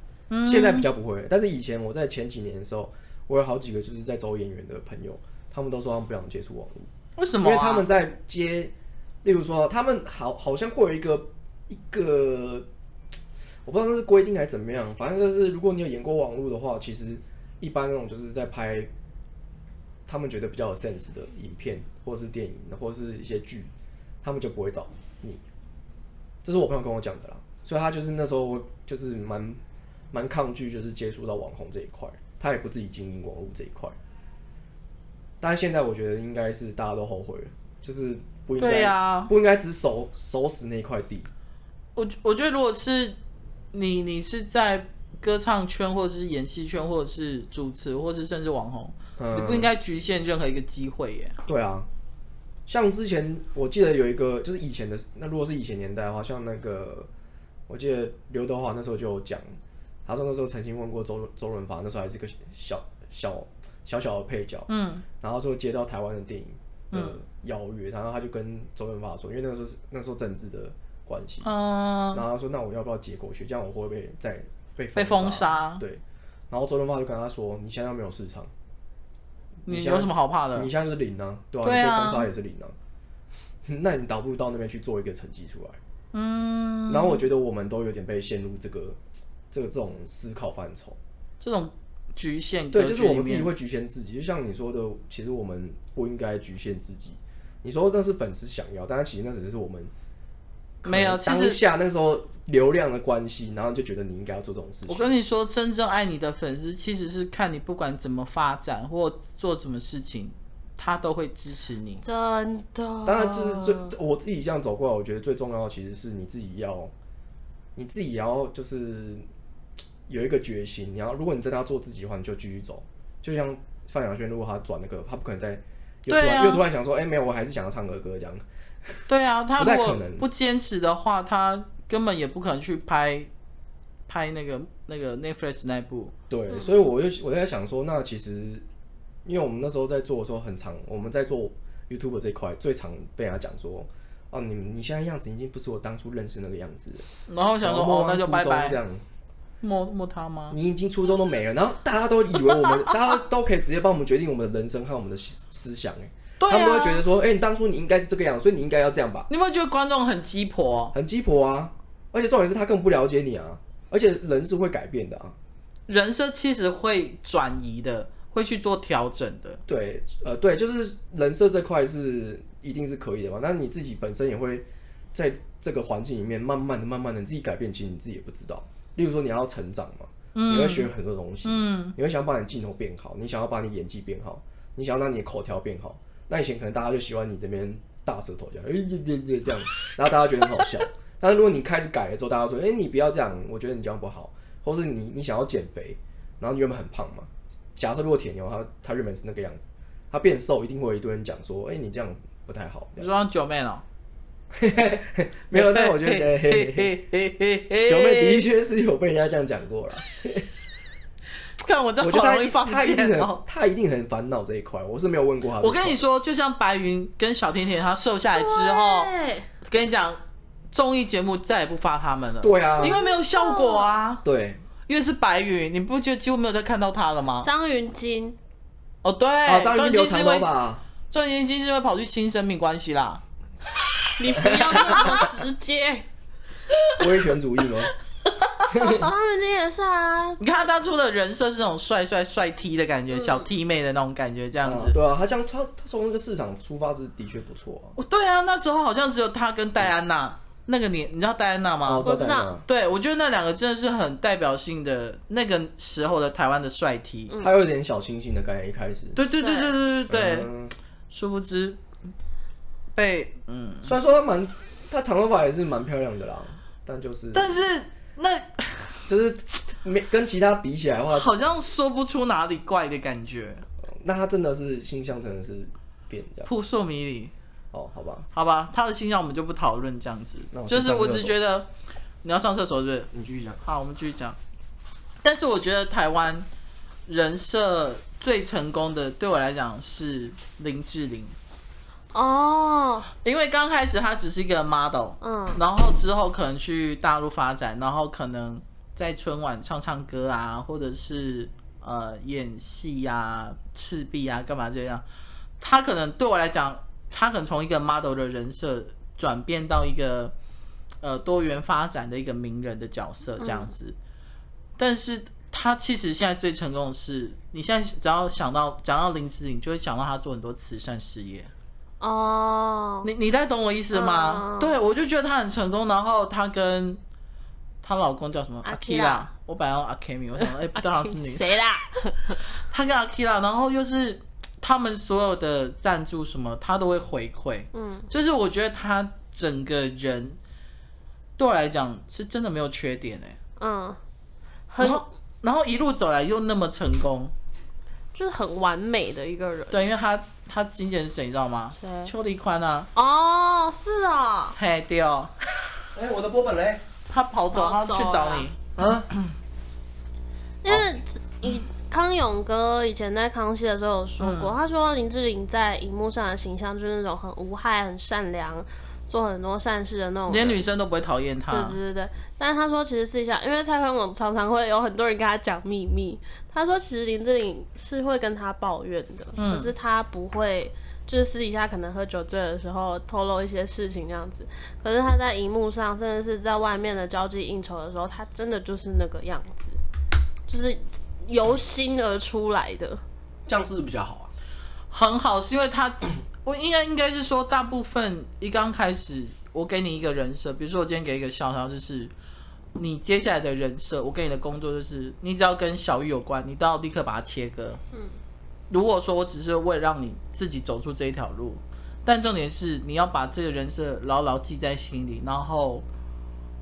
Speaker 2: 现在比较不会，但是以前我在前几年的时候，我有好几个就是在走演员的朋友，他们都说他们不想接触网络，
Speaker 3: 为什么？
Speaker 2: 因为他们在接，例如说他们好好像会有一个一个，我不知道那是规定还是怎么样，反正就是如果你有演过网络的话，其实一般那种就是在拍他们觉得比较有 sense 的影片或者是电影或者是一些剧，他们就不会找你。这是我朋友跟我讲的啦，所以他就是那时候就是蛮。蛮抗拒，就是接触到网红这一块，他也不自己经营网络这一块。但是现在我觉得应该是大家都后悔了，就是不应该，对啊，不应该只守守死那块地。
Speaker 3: 我我觉得如果是你，你是在歌唱圈，或者是演戏圈，或者是主持，或者是甚至网红，嗯、你不应该局限任何一个机会耶。
Speaker 2: 对啊，像之前我记得有一个，就是以前的那如果是以前年代的话，像那个我记得刘德华那时候就有讲。他说那时候曾经问过周周润发，那时候还是个小小小小的配角，嗯，然后说接到台湾的电影的邀约，嗯、然后他就跟周润发说，因为那个时候是那时候政治的关系，嗯，然后他说那我要不要接过去，这样我会不会再被
Speaker 3: 被封杀？
Speaker 2: 对，然后周润发就跟他说，你现在没有市场，
Speaker 3: 你有什么好怕的？
Speaker 2: 你现在是零啊，对啊，对啊，你被封杀也是零啊，[LAUGHS] 那你倒不如到那边去做一个成绩出来，嗯，然后我觉得我们都有点被陷入这个。这个这种思考范畴，
Speaker 3: 这种局限，
Speaker 2: 对，就是我们自己会局限自己。就像你说的，其实我们不应该局限自己，你说那是粉丝想要，但是其实那只是我们
Speaker 3: 没有
Speaker 2: 当下那时候流量的关系，然后就觉得你应该要做这种事情。
Speaker 3: 我跟你说，真正爱你的粉丝其实是看你不管怎么发展或做什么事情，他都会支持你。
Speaker 1: 真的，
Speaker 2: 当然就是最我自己这样走过来，我觉得最重要的其实是你自己要，你自己也要就是 [TSK] 有一个决心。你要如果你真的要做自己的话，你就继续走。就像范晓萱，如果他转那个，他不可能再又突然、啊、又突然想说，哎、欸，没有，我还是想要唱个歌这样。[LAUGHS]
Speaker 3: 对啊，他如果不坚持的话，他根本也不可能去拍拍那个那个 Netflix 那部。
Speaker 2: 对，嗯、所以我就我在想说，那其实因为我们那时候在做的时候很常，我们在做 YouTube 这一块最常被人家讲说，哦，你你现在样子已经不是我当初认识那个样子。
Speaker 3: 然后想说，哦，那就拜拜这样。摸摸他吗？
Speaker 2: 你已经初衷都没了，然后大家都以为我们，大家都可以直接帮我们决定我们的人生和我们的思想，哎，对啊、他们都会觉得说，哎、欸，你当初你应该是这个样，所以你应该要这样吧？
Speaker 3: 你有没有觉得观众很鸡婆？
Speaker 2: 很鸡婆啊！而且重点是他根本不了解你啊！而且人是会改变的啊，
Speaker 3: 人设其实会转移的，会去做调整的。
Speaker 2: 对，呃，对，就是人设这块是一定是可以的嘛。但是你自己本身也会在这个环境里面慢慢的、慢慢的自己改变，其实你自己也不知道。例如说你要成长嘛，嗯、你会学很多东西，嗯、你会想要把你镜头变好，你想要把你演技变好，你想要让你的口条变好。那以前可能大家就喜欢你这边大舌头这样，哎、欸，这样，然后大家觉得很好笑。但是如果你开始改了之后，大家说，哎、欸，你不要这样，我觉得你这样不好。或是你你想要减肥，然后你原本很胖嘛，假设如果铁牛他他原本是那个样子，他变瘦，一定会有一堆人讲说，哎、欸，你这样不太好。
Speaker 3: 你说九妹哦。[LAUGHS]
Speaker 2: 没有，但我觉得九妹的确是有被人家这样讲过了。[LAUGHS]
Speaker 3: 看我这好容易放
Speaker 2: 他一定很，他一定很烦恼这一块。我是没有问过他。
Speaker 3: 我跟你说，就像白云跟小甜甜，他瘦下来之后，跟你讲，综艺节目再也不发他们了。
Speaker 2: 对啊，
Speaker 3: 因为没有效果啊。
Speaker 2: 对，
Speaker 3: 因为是白云，你不觉得几乎没有再看到他了吗？
Speaker 1: 张云京，
Speaker 3: 哦对，
Speaker 2: 张云京留长头发，
Speaker 3: 张云京是因为跑去新生命关系啦。
Speaker 1: 你不要那么直接，
Speaker 2: 威权主义吗？
Speaker 1: 张云京也是啊。
Speaker 3: 你看他当初的人设是那种帅帅帅 T 的感觉，嗯、小 T 妹的那种感觉，这样子。
Speaker 2: 啊对啊，他像他他从那个市场出发是的确不错啊。
Speaker 3: 对啊，那时候好像只有他跟戴安娜、嗯、那个你，你知道戴安娜吗？
Speaker 2: 哦、我知道。
Speaker 3: 对，我觉得那两个真的是很代表性的那个时候的台湾的帅 T。
Speaker 2: 他有点小清新的感觉，一开始。
Speaker 3: 对对对对对对对，嗯、殊不知。被嗯，
Speaker 2: 虽然说他蛮，他长头发也是蛮漂亮的啦，但就是，
Speaker 3: 但是那，[LAUGHS]
Speaker 2: 就是没跟其他比起来的话，
Speaker 3: 好像说不出哪里怪的感觉。
Speaker 2: 那他真的是心象真的是变这样，
Speaker 3: 扑朔迷离。
Speaker 2: 哦，好吧，
Speaker 3: 好吧，他的心象我们就不讨论这样子。就是我只觉得你要上厕所对不是？
Speaker 2: 你继续讲。
Speaker 3: 好，我们继续讲。但是我觉得台湾人设最成功的，对我来讲是林志玲。
Speaker 1: 哦，oh,
Speaker 3: 因为刚开始他只是一个 model，嗯，然后之后可能去大陆发展，然后可能在春晚唱唱歌啊，或者是呃演戏呀、啊、赤壁啊，干嘛这样？他可能对我来讲，他可能从一个 model 的人设转变到一个呃多元发展的一个名人的角色这样子。嗯、但是他其实现在最成功的是，你现在只要想到讲到林志颖，就会想到他做很多慈善事业。
Speaker 1: 哦，oh,
Speaker 3: 你你在懂我意思吗？Uh, 对，我就觉得她很成功，然后她跟她老公叫什么？阿基拉，我本来用阿 Kimi，我想，[LAUGHS] 哎、欸，不知道是女
Speaker 1: 谁啦？[LAUGHS]
Speaker 3: 她跟阿基拉，然后又是他们所有的赞助什么，她都会回馈。嗯，就是我觉得她整个人对我来讲是真的没有缺点哎。嗯，然后然后一路走来又那么成功。
Speaker 1: 就是很完美的一个人，
Speaker 3: 对，因为他他经纪人是谁，你知道吗？谁？邱黎宽啊。
Speaker 1: 哦，是啊。
Speaker 3: 嘿，对哦。
Speaker 2: 哎，我的波本嘞？
Speaker 3: 他跑走，他去找你。啊？
Speaker 1: 因为以康永哥以前在康熙的时候有说过，他说林志玲在荧幕上的形象就是那种很无害、很善良。做很多善事的那种，
Speaker 3: 连女生都不会讨厌他。
Speaker 1: 对对对对，但是他说其实私底下，因为蔡康永常常会有很多人跟他讲秘密。他说其实林志玲是会跟他抱怨的，嗯、可是他不会，就是私底下可能喝酒醉的时候透露一些事情这样子。可是他在荧幕上，甚至是在外面的交际应酬的时候，他真的就是那个样子，就是由心而出来的。
Speaker 2: 这样是不是比较好啊？
Speaker 3: 很好，是因为他，我应该应该是说，大部分一刚开始，我给你一个人设，比如说我今天给一个小小，就是你接下来的人设，我给你的工作就是，你只要跟小玉有关，你都要立刻把它切割。嗯，如果说我只是为了让你自己走出这一条路，但重点是你要把这个人设牢牢记在心里，然后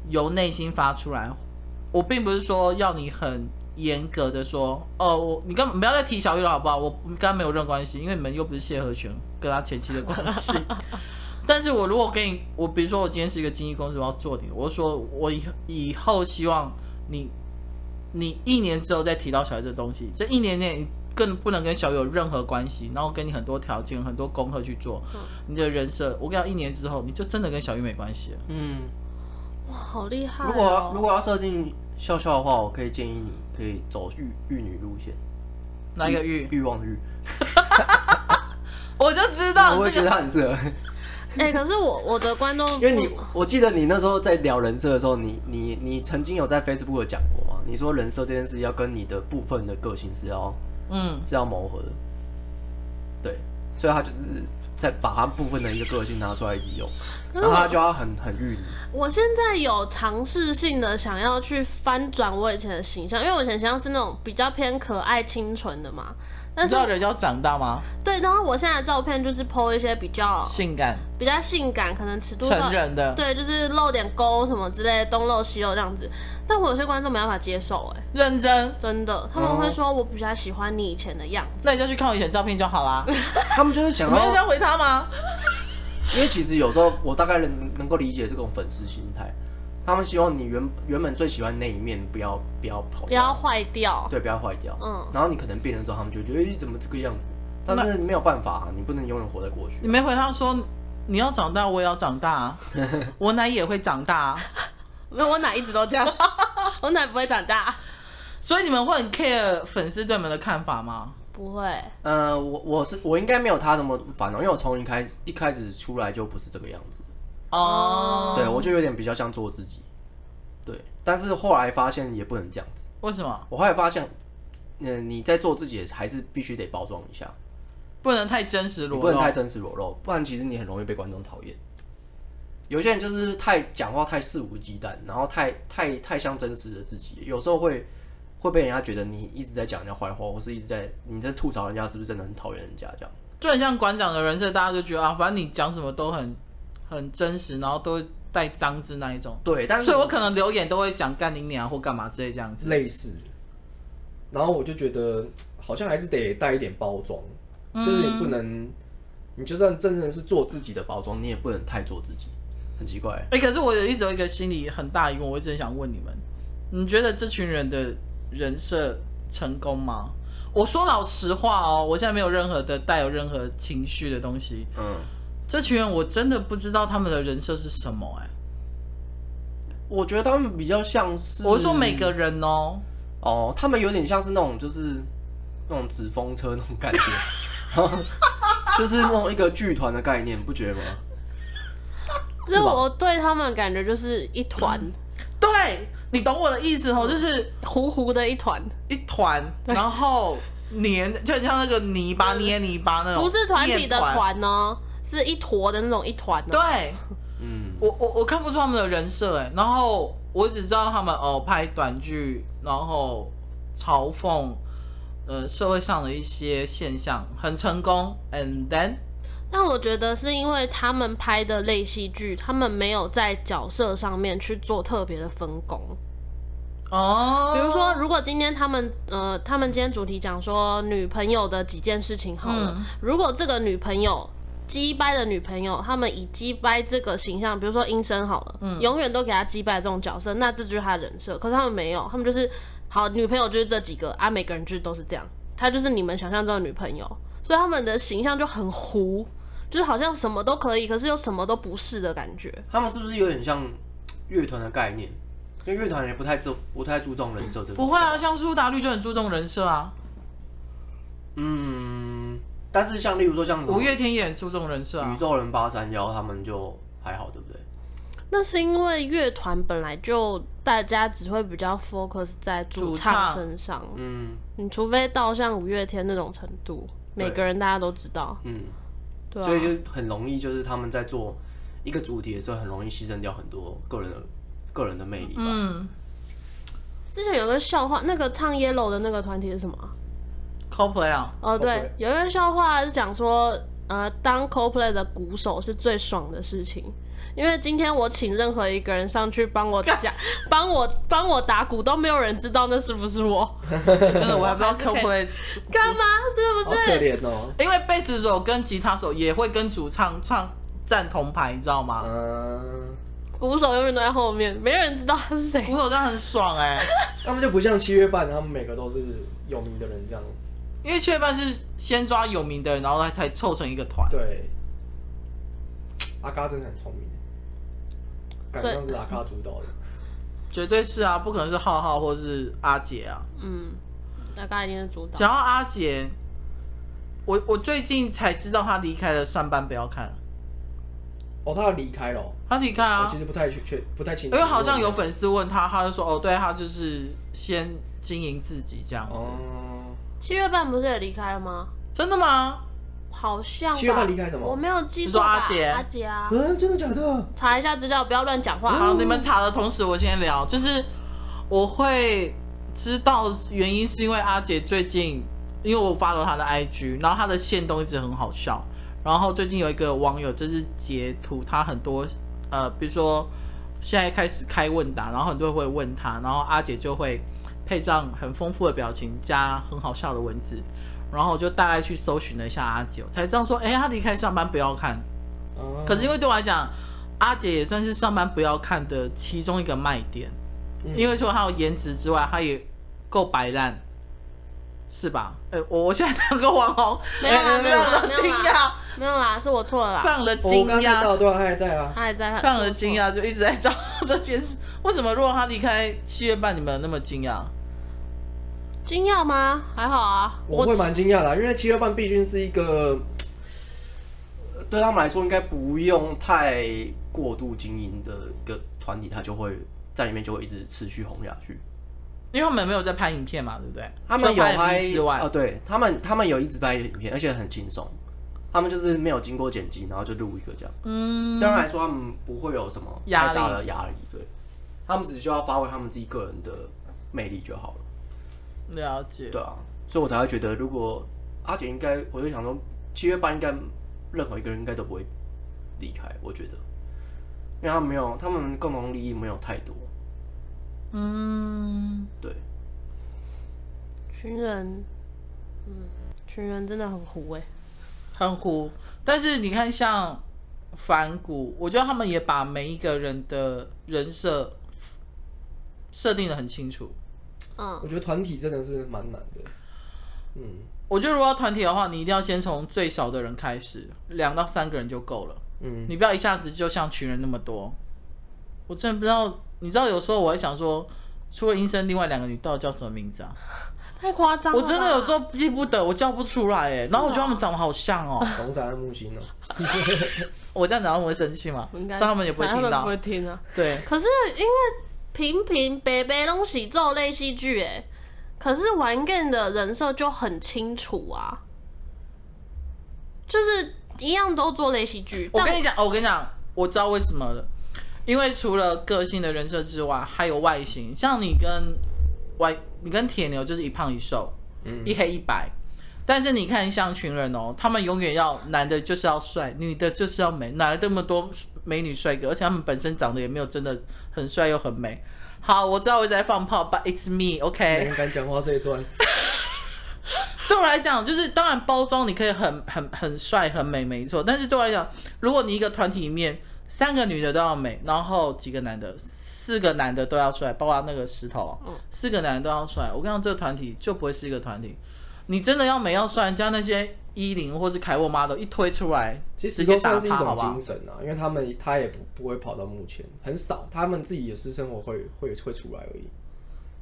Speaker 3: 由内心发出来。我并不是说要你很。严格的说，哦，我你根本不要再提小玉了，好不好？我跟他没有任何关系，因为你们又不是谢和弦跟他前妻的关系。[LAUGHS] 但是我如果给你，我比如说我今天是一个经纪公司，我要做你，我说我以以后希望你，你一年之后再提到小玉这东西，这一年内你更不能跟小玉有任何关系，然后跟你很多条件、很多功课去做，你的人设，我跟你讲，一年之后你就真的跟小玉没关系了。
Speaker 1: 嗯，哇，好厉害哦！
Speaker 2: 如果如果要设定笑笑的话，我可以建议你。可以走玉玉女路线，
Speaker 3: 哪一个欲？
Speaker 2: 欲望的欲。[LAUGHS] [LAUGHS]
Speaker 3: 我就知道，
Speaker 2: 我会觉得他很适合。
Speaker 1: 哎、欸，可是我我的观众，
Speaker 2: 因为你，我记得你那时候在聊人设的时候，你你你曾经有在 Facebook 有讲过吗？你说人设这件事要跟你的部分的个性是要，嗯，是要磨合的。对，所以他就是。再把他部分的一个个性拿出来一起用，然后他就要很很。
Speaker 1: 我现在有尝试性的想要去翻转我以前的形象，因为我以前形象是那种比较偏可爱清纯的嘛。
Speaker 3: 但是你知道人要长大吗？
Speaker 1: 对，然后我现在的照片就是 po 一些比较
Speaker 3: 性感、
Speaker 1: 比较性感，可能尺度
Speaker 3: 成人的，
Speaker 1: 对，就是露点沟什么之类的，东露西露这样子。但我有些观众没办法接受，哎，
Speaker 3: 认真，
Speaker 1: 真的，他们会说我比较喜欢你以前的样子。
Speaker 3: 那你就去看我以前照片就好啦。[LAUGHS]
Speaker 2: 他们就是想要，
Speaker 3: 要回他吗？
Speaker 2: 因为其实有时候我大概能能够理解这种粉丝心态。他们希望你原原本最喜欢那一面不要不要跑，
Speaker 1: 不要坏掉，
Speaker 2: 对，不要坏掉。嗯，然后你可能变了之后，他们就觉得，哎，怎么这个样子？但是没有办法啊，你不能永远活在过去。
Speaker 3: 你没回他说，你要长大，我也要长大啊，[LAUGHS] 我奶也会长大啊。[LAUGHS]
Speaker 1: 没有，我奶一直都这样，[LAUGHS] 我奶不会长大。
Speaker 3: 所以你们会很 care 粉丝对你们的看法吗？
Speaker 1: 不会。
Speaker 2: 呃，我我是我应该没有他这么烦恼，因为我从一开始一开始出来就不是这个样子。哦，对，我就有点比较像做自己，对，但是后来发现也不能这样子。
Speaker 3: 为什么？
Speaker 2: 我后来发现，嗯，你在做自己还是必须得包装一下，
Speaker 3: 不能太真实裸露，
Speaker 2: 不能太真实裸露，不然其实你很容易被观众讨厌。有些人就是太讲话太肆无忌惮，然后太太太像真实的自己，有时候会会被人家觉得你一直在讲人家坏话，或是一直在你在吐槽人家，是不是真的很讨厌人家这样？
Speaker 3: 就很像馆长的人设，大家就觉得啊，反正你讲什么都很。很真实，然后都会带脏字那一种。
Speaker 2: 对，但是
Speaker 3: 所以我可能留言都会讲干你娘或干嘛之类这样子。
Speaker 2: 类似。然后我就觉得好像还是得带一点包装，嗯、就是你不能，你就算真正是做自己的包装，你也不能太做自己，很奇怪。
Speaker 3: 哎、欸，可是我有一直有一个心里很大疑问，我一直很想问你们，你觉得这群人的人设成功吗？我说老实话哦，我现在没有任何的带有任何情绪的东西。嗯。这群人我真的不知道他们的人设是什么哎、欸，
Speaker 2: 我觉得他们比较像是，
Speaker 3: 我是说每个人哦，
Speaker 2: 哦，他们有点像是那种就是那种纸风车那种感觉，[LAUGHS] [LAUGHS] 就是那种一个剧团的概念，不觉得吗？
Speaker 1: 是我对他们感觉就是一团、嗯，
Speaker 3: 对，你懂我的意思哦，就是
Speaker 1: 糊糊的一团，
Speaker 3: 一团，然后黏，就很像那个泥巴捏泥巴那种，
Speaker 1: 不是团体的团。呢。是一坨的那种一团。
Speaker 3: 对，嗯，我我我看不出他们的人设哎，然后我只知道他们哦拍短剧，然后嘲讽呃社会上的一些现象很成功，and then，
Speaker 1: 但我觉得是因为他们拍的类戏剧，他们没有在角色上面去做特别的分工。哦，比如说如果今天他们呃他们今天主题讲说女朋友的几件事情好了，嗯、如果这个女朋友。鸡掰的女朋友，他们以鸡掰这个形象，比如说阴森好了，嗯、永远都给他鸡掰这种角色，那这就是他的人设。可是他们没有，他们就是好女朋友就是这几个啊，每个人就是都是这样，他就是你们想象中的女朋友，所以他们的形象就很糊，就是好像什么都可以，可是又什么都不是的感觉。
Speaker 2: 他们是不是有点像乐团的概念？因为乐团也不太注不太注重人设这个。
Speaker 3: 不会啊，像苏打绿就很注重人设啊。
Speaker 2: 嗯。但是像例如说像
Speaker 3: 五月天也很注重人设啊，
Speaker 2: 宇宙人八三幺他们就还好，对不对？
Speaker 1: 那是因为乐团本来就大家只会比较 focus 在主唱身上，嗯，你除非到像五月天那种程度，每个人大家都知道。
Speaker 2: 嗯，对、啊，所以就很容易，就是他们在做一个主题的时候，很容易牺牲掉很多个人的个人的魅力吧。嗯。
Speaker 1: 之前有个笑话，那个唱 Yellow 的那个团体是什么
Speaker 3: ？Coldplay 啊。
Speaker 1: 哦，对，有一个笑话是讲说，呃，当 Coldplay 的鼓手是最爽的事情，因为今天我请任何一个人上去帮我讲，[LAUGHS] 帮我帮我打鼓，都没有人知道那是不是我。[LAUGHS]
Speaker 3: 真的，我还不知道 [LAUGHS] Coldplay
Speaker 1: 干嘛，是不是？
Speaker 2: 可怜哦。
Speaker 3: 因为贝斯手跟吉他手也会跟主唱唱站同排，你知道吗？嗯。
Speaker 1: 鼓手永远都在后面，没人知道他是谁。
Speaker 3: 鼓手这样很爽哎、欸，
Speaker 2: 他们就不像七月半，他们每个都是有名的人这样。
Speaker 3: 因为雀斑是先抓有名的人，然后他才凑成一个团。
Speaker 2: 对，阿嘎真的很聪明，感觉是阿嘎主导的，
Speaker 3: 绝对是啊，不可能是浩浩或是阿杰啊。
Speaker 1: 嗯，阿嘎一定是主导。
Speaker 3: 讲到阿杰，我我最近才知道他离开了上班不要看。
Speaker 2: 哦，他要离开了。
Speaker 3: 他离开啊。
Speaker 2: 我其实不太确，不太清楚。
Speaker 3: 因为好像有粉丝问他，他就说：“哦，对，他就是先经营自己这样子。”哦。
Speaker 1: 七月半不是也离开了吗？
Speaker 3: 真的吗？
Speaker 1: 好像。
Speaker 2: 七月半离开什么？
Speaker 1: 我没有记错。
Speaker 3: 说阿杰，
Speaker 1: 阿杰啊。
Speaker 2: 嗯，真的假的？
Speaker 1: 查一下资料，不要乱讲话。
Speaker 3: 好，你们查的同时，我先聊。就是我会知道原因，是因为阿杰最近，因为我发了他的 IG，然后他的线动一直很好笑。然后最近有一个网友就是截图，他很多呃，比如说现在开始开问答，然后很多人会问他，然后阿姐就会配上很丰富的表情加很好笑的文字，然后我就大概去搜寻了一下阿姐，才知道说，哎，他离开上班不要看。可是因为对我来讲，阿姐也算是上班不要看的其中一个卖点，因为除了她有颜值之外，她也够白烂。是吧？哎、欸，我我现在两个网红，
Speaker 1: 没有啦，没有啦，
Speaker 3: 惊讶，
Speaker 1: 没有啦，是我错了啦，
Speaker 3: 非常的惊讶。我刚
Speaker 2: 看到，对啊，他还在吗，
Speaker 1: 他还在，
Speaker 3: 非常的惊讶，就一直在找这件事。为什么如果他离开七月半，你们那么惊讶？
Speaker 1: 惊讶吗？还好啊，
Speaker 2: 我会蛮惊讶的，因为七月半毕竟是一个对他们来说应该不用太过度经营的一个团体，他就会在里面就会一直持续红下去。
Speaker 3: 因为他们没有在拍影片嘛，对不对？
Speaker 2: 他们有拍之外，哦，对他们，他们有一直拍影片，而且很轻松。他们就是没有经过剪辑，然后就录一个这样。嗯，当然来说，他们不会有什么太大的压力，对。他们只需要发挥他们自己个人的魅力就好了。
Speaker 3: 了解。
Speaker 2: 对啊，所以我才会觉得，如果阿姐应该，我就想说，七月半应该任何一个人应该都不会离开，我觉得，因为他们没有，他们共同利益没有太多。嗯，对，
Speaker 1: 群人，嗯，群人真的很糊哎，
Speaker 3: 很糊。但是你看，像反骨，我觉得他们也把每一个人的人设设定的很清楚。
Speaker 2: 嗯，我觉得团体真的是蛮难的。
Speaker 3: 嗯，我觉得如果要团体的话，你一定要先从最少的人开始，两到三个人就够了。嗯，你不要一下子就像群人那么多。我真的不知道。你知道有时候我还想说，除了医生，另外两个女到底叫什么名字啊？[LAUGHS]
Speaker 1: 太夸张了！
Speaker 3: 我真的有时候记不得，我叫不出来哎。然后我觉得他们长得好像哦。
Speaker 2: 龙仔和木星哦。[LAUGHS]
Speaker 3: 我这样讲他们会生气吗？所以他们也不会听到。
Speaker 1: 不会听啊。
Speaker 3: 对。
Speaker 1: 可是因为平平白白东西做类戏剧哎，可是玩 game 的人设就很清楚啊，就是一样都做类戏剧。
Speaker 3: 我跟你讲，我跟你讲，我知道为什么了。因为除了个性的人设之外，还有外形。像你跟外，你跟铁牛就是一胖一瘦，嗯，一黑一白。但是你看像群人哦，他们永远要男的就是要帅，女的就是要美，哪来这么多美女帅哥？而且他们本身长得也没有真的很帅又很美。好，我知道我在放炮，But it's me，OK？
Speaker 2: 你敢讲话这一段？[LAUGHS]
Speaker 3: 对我来讲，就是当然包装你可以很很很帅很美，没错。但是对我来讲，如果你一个团体里面。三个女的都要美，然后几个男的，四个男的都要帅，包括那个石头，嗯，四个男的都要帅。我跟你讲，这个团体就不会是一个团体。你真的要美要帅，加那些伊琳或是凯沃 model 一推出来，
Speaker 2: 其实石头算是一种精神啊，因为他们他也不不会跑到目前，很少，他们自己的私生活会会会出来而已。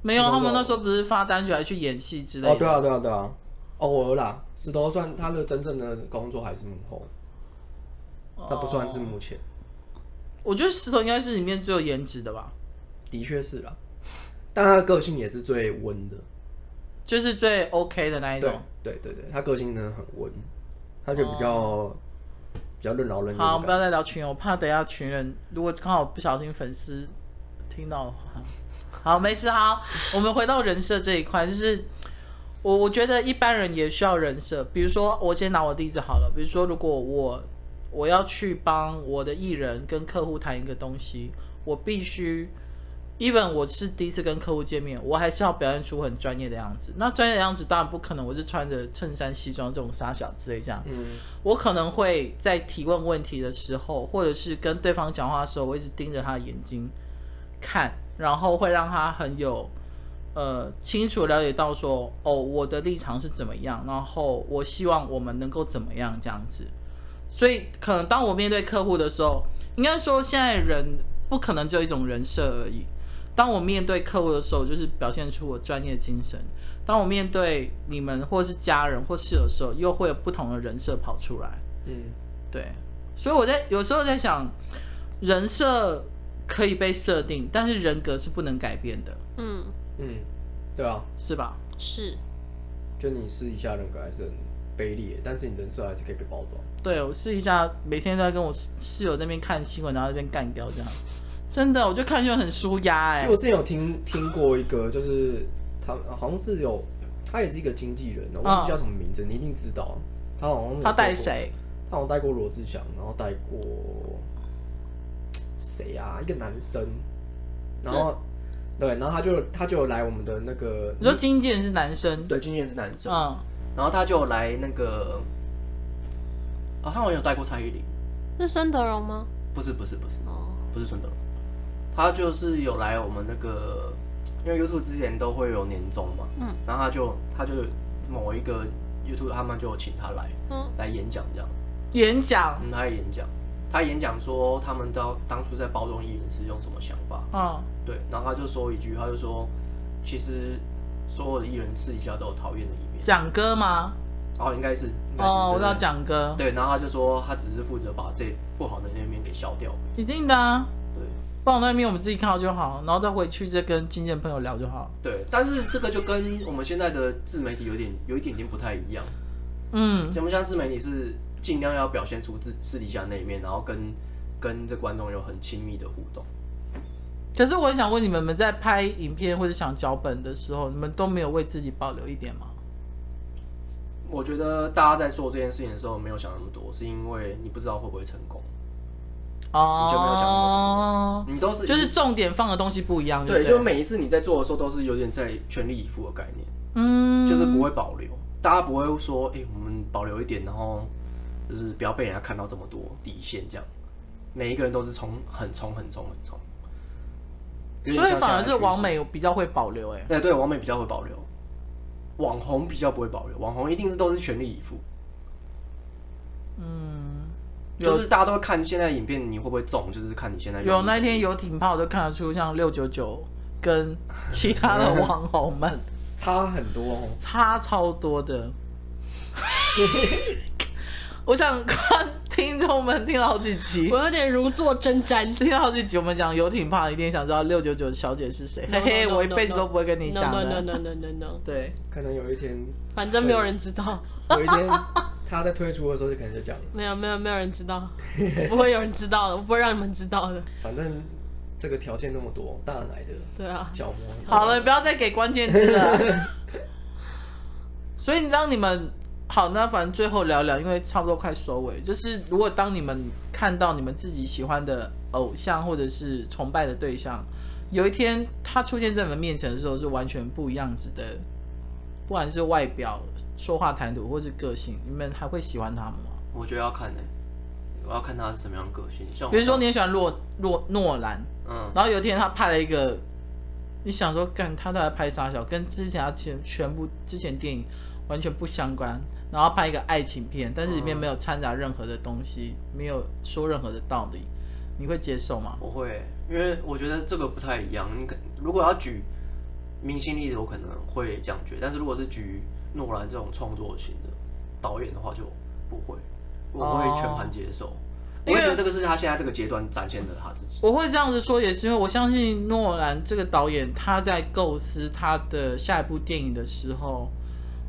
Speaker 3: 没有，他们那时候不是发单曲，还去演戏之类的。
Speaker 2: 哦，对啊，对啊，对啊。偶尔啦，石头算他的真正的工作还是幕后，他不算是目前。哦
Speaker 3: 我觉得石头应该是里面最有颜值的吧，
Speaker 2: 的确是啦，但他的个性也是最温的，
Speaker 3: 就是最 OK 的那一种。
Speaker 2: 对对对，他个性真的很温，他就比较、哦、比较任劳任怨。
Speaker 3: 好，不要再聊群友，我怕等一下群人如果刚好不小心粉丝听到的话。好，没事。好，我们回到人设这一块，就是我我觉得一般人也需要人设。比如说，我先拿我的例子好了。比如说，如果我我要去帮我的艺人跟客户谈一个东西，我必须，even 我是第一次跟客户见面，我还是要表现出很专业的样子。那专业的样子当然不可能，我是穿着衬衫西装这种傻小之类这样。嗯。我可能会在提问问题的时候，或者是跟对方讲话的时候，我一直盯着他的眼睛看。然后会让他很有，呃，清楚了解到说，哦，我的立场是怎么样，然后我希望我们能够怎么样这样子。所以，可能当我面对客户的时候，应该说现在人不可能只有一种人设而已。当我面对客户的时候，就是表现出我专业精神；当我面对你们或是家人或室友的时候，又会有不同的人设跑出来。嗯，对。所以我在有时候在想，人设。可以被设定，但是人格是不能改变的。
Speaker 2: 嗯嗯，对啊，
Speaker 3: 是吧？
Speaker 1: 是。
Speaker 2: 就你私底下人格还是很卑劣，但是你人设还是可以被包装。
Speaker 3: 对，我试一下每天都在跟我室友那边看新闻，然后那边干掉这样。真的，我就看就很舒压哎。
Speaker 2: 我之前有听听过一个，就是他好像是有，他也是一个经纪人，我忘记叫什么名字，嗯、你一定知道。他好像
Speaker 3: 他带谁？
Speaker 2: 他好像带过罗志祥，然后带过。谁啊？一个男生，然后对，然后他就他就来我们的那个，
Speaker 3: 你说经纪人是男生？
Speaker 2: 对，经纪人是男生。嗯，然后他就来那个，啊，他好像有带过蔡依林，
Speaker 1: 是孙德荣吗？
Speaker 2: 不是，不是，不是，哦，不是孙德荣，他就是有来我们那个，因为 YouTube 之前都会有年终嘛，嗯，然后他就他就某一个 YouTube 他们就请他来，嗯，来演讲这样，
Speaker 3: 演讲，
Speaker 2: 嗯，他演讲。他演讲说，他们当当初在包装艺人是用什么想法？嗯，对，然后他就说一句，他就说，其实所有的艺人私底下都有讨厌的一面。
Speaker 3: 蒋哥吗？
Speaker 2: 哦，应该是。
Speaker 3: 哦，我知道蒋哥。
Speaker 2: 对，然后他就说，他只是负责把这不好的那一面给消掉。
Speaker 3: 一定的啊。
Speaker 2: 对，
Speaker 3: 不好那一面我们自己看到就好，然后再回去再跟经纪人朋友聊就好。
Speaker 2: 对，但是这个就跟我们现在的自媒体有点有一点点不太一样。嗯，像不像自媒体是？尽量要表现出自私底下那一面，然后跟跟这观众有很亲密的互动。
Speaker 3: 可是我想问你们，你们在拍影片或者想脚本的时候，你们都没有为自己保留一点吗？
Speaker 2: 我觉得大家在做这件事情的时候，没有想那么多，是因为你不知道会不会成功。哦，你就没有想那么多，你都是
Speaker 3: 就是重点放的东西不一样。
Speaker 2: 对，就每一次你在做的时候，都是有点在全力以赴的概念。嗯，就是不会保留，大家不会说，哎，我们保留一点，然后。就是不要被人家看到这么多底线，这样。每一个人都是冲很冲很冲很冲，
Speaker 3: 所以反而是王美比较会保留哎、欸，
Speaker 2: 对对，王美比较会保留，网红比较不会保留，网红一定是都是全力以赴，嗯，就是大家都会看现在影片你会不会中，就是看你现在
Speaker 3: 有那天游艇炮都看得出像六九九跟其他的 [LAUGHS] 网红们
Speaker 2: 差很多，哦，
Speaker 3: 差超多的。[LAUGHS] 我想看听众们听了好几集，
Speaker 1: 我有点如坐针毡。
Speaker 3: 听了好几集，我们讲游艇炮，一定想知道六九九小姐是谁。嘿嘿，我一辈子都不会跟你讲的。
Speaker 1: No no no no no no。[LAUGHS]
Speaker 3: 对，
Speaker 2: 可能有一天，
Speaker 1: 反正没有人知道。
Speaker 2: 有一天他在推出的时候，就可能就讲了。
Speaker 1: 没有没有没有人知道，[LAUGHS] 不会有人知道的，我不会让你们知道的。
Speaker 2: 反正这个条件那么多，大奶的，
Speaker 1: 对啊，
Speaker 2: 小模。
Speaker 3: 好了，不要再给关键字了。[LAUGHS] 所以你知道你们。好，那反正最后聊聊，因为差不多快收尾。就是如果当你们看到你们自己喜欢的偶像或者是崇拜的对象，有一天他出现在你们面前的时候，是完全不一样子的，不管是外表、说话谈吐或是个性，你们还会喜欢他吗？
Speaker 2: 我觉得要看呢、欸，我要看他是什么样的个性。像
Speaker 3: 比如说你很喜欢诺诺诺兰，嗯，然后有一天他拍了一个，你想说干他在拍啥小，跟之前他全全部之前电影完全不相关。然后拍一个爱情片，但是里面没有掺杂任何的东西，嗯、没有说任何的道理，你会接受吗？
Speaker 2: 我会，因为我觉得这个不太一样。你可如果要举明星例子，我可能会这样觉得，但是如果是举诺兰这种创作型的导演的话，就不会，我会全盘接受。哦、我觉得这个是他现在这个阶段展现的他自己。
Speaker 3: 我会这样子说，也是因为我相信诺兰这个导演他在构思他的下一部电影的时候，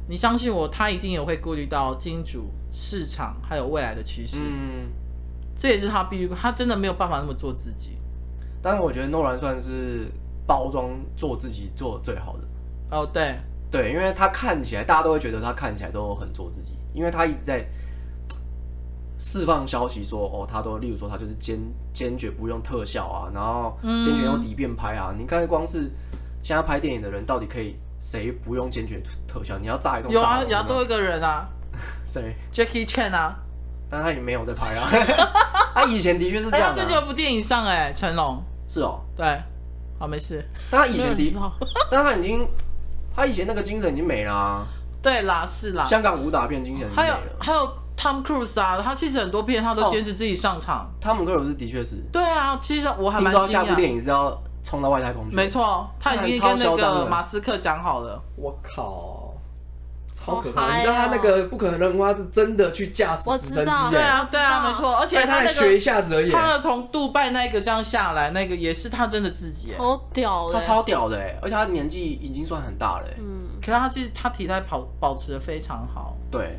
Speaker 3: 你相信我，他一定也会顾虑到金主市场还有未来的趋势。嗯，这也是他必须，他真的没有办法那么做自己。
Speaker 2: 但是我觉得诺兰算是包装做自己做的最好的。
Speaker 3: 哦，对
Speaker 2: 对，因为他看起来大家都会觉得他看起来都很做自己，因为他一直在。释放消息说，哦，他都，例如说，他就是坚坚决不用特效啊，然后坚决用底片拍啊。嗯、你看，光是现在拍电影的人，到底可以谁不用坚决特效？你要炸一栋
Speaker 3: 有啊，亚洲一个人啊，[LAUGHS]
Speaker 2: 谁
Speaker 3: ？Jackie Chan 啊，
Speaker 2: 但是他已经没有在拍啊。[LAUGHS] 他以前的确是这样、啊。
Speaker 3: 他最近有部电影上哎、欸，成龙。
Speaker 2: 是哦。
Speaker 3: 对。好，没事。
Speaker 2: 但他以前的，[LAUGHS] 但他已经，他以前那个精神已经没了、啊。
Speaker 3: 对啦，是啦。
Speaker 2: 香港武打片精神。
Speaker 3: 还有。还有 Tom Cruise 啊，他其实很多片他都坚持自己上场。
Speaker 2: 汤姆克鲁斯的确是。
Speaker 3: 对啊，其实我还蛮
Speaker 2: 听说下部电影是要冲到外太空去。
Speaker 3: 没错，他已经跟那个马斯克讲好了。
Speaker 2: 我靠，超可怕！你知道他那个不可能任务，他是真的去驾驶直升机？
Speaker 3: 对啊，对啊，没错。而且他
Speaker 2: 学一下子而已。
Speaker 3: 他从杜拜那个这样下来，那个也是他真的自己。
Speaker 1: 超屌的。
Speaker 2: 他超屌的哎，而且他年纪已经算很大了。
Speaker 3: 嗯。可是他其实他体态保保持的非常好。
Speaker 2: 对。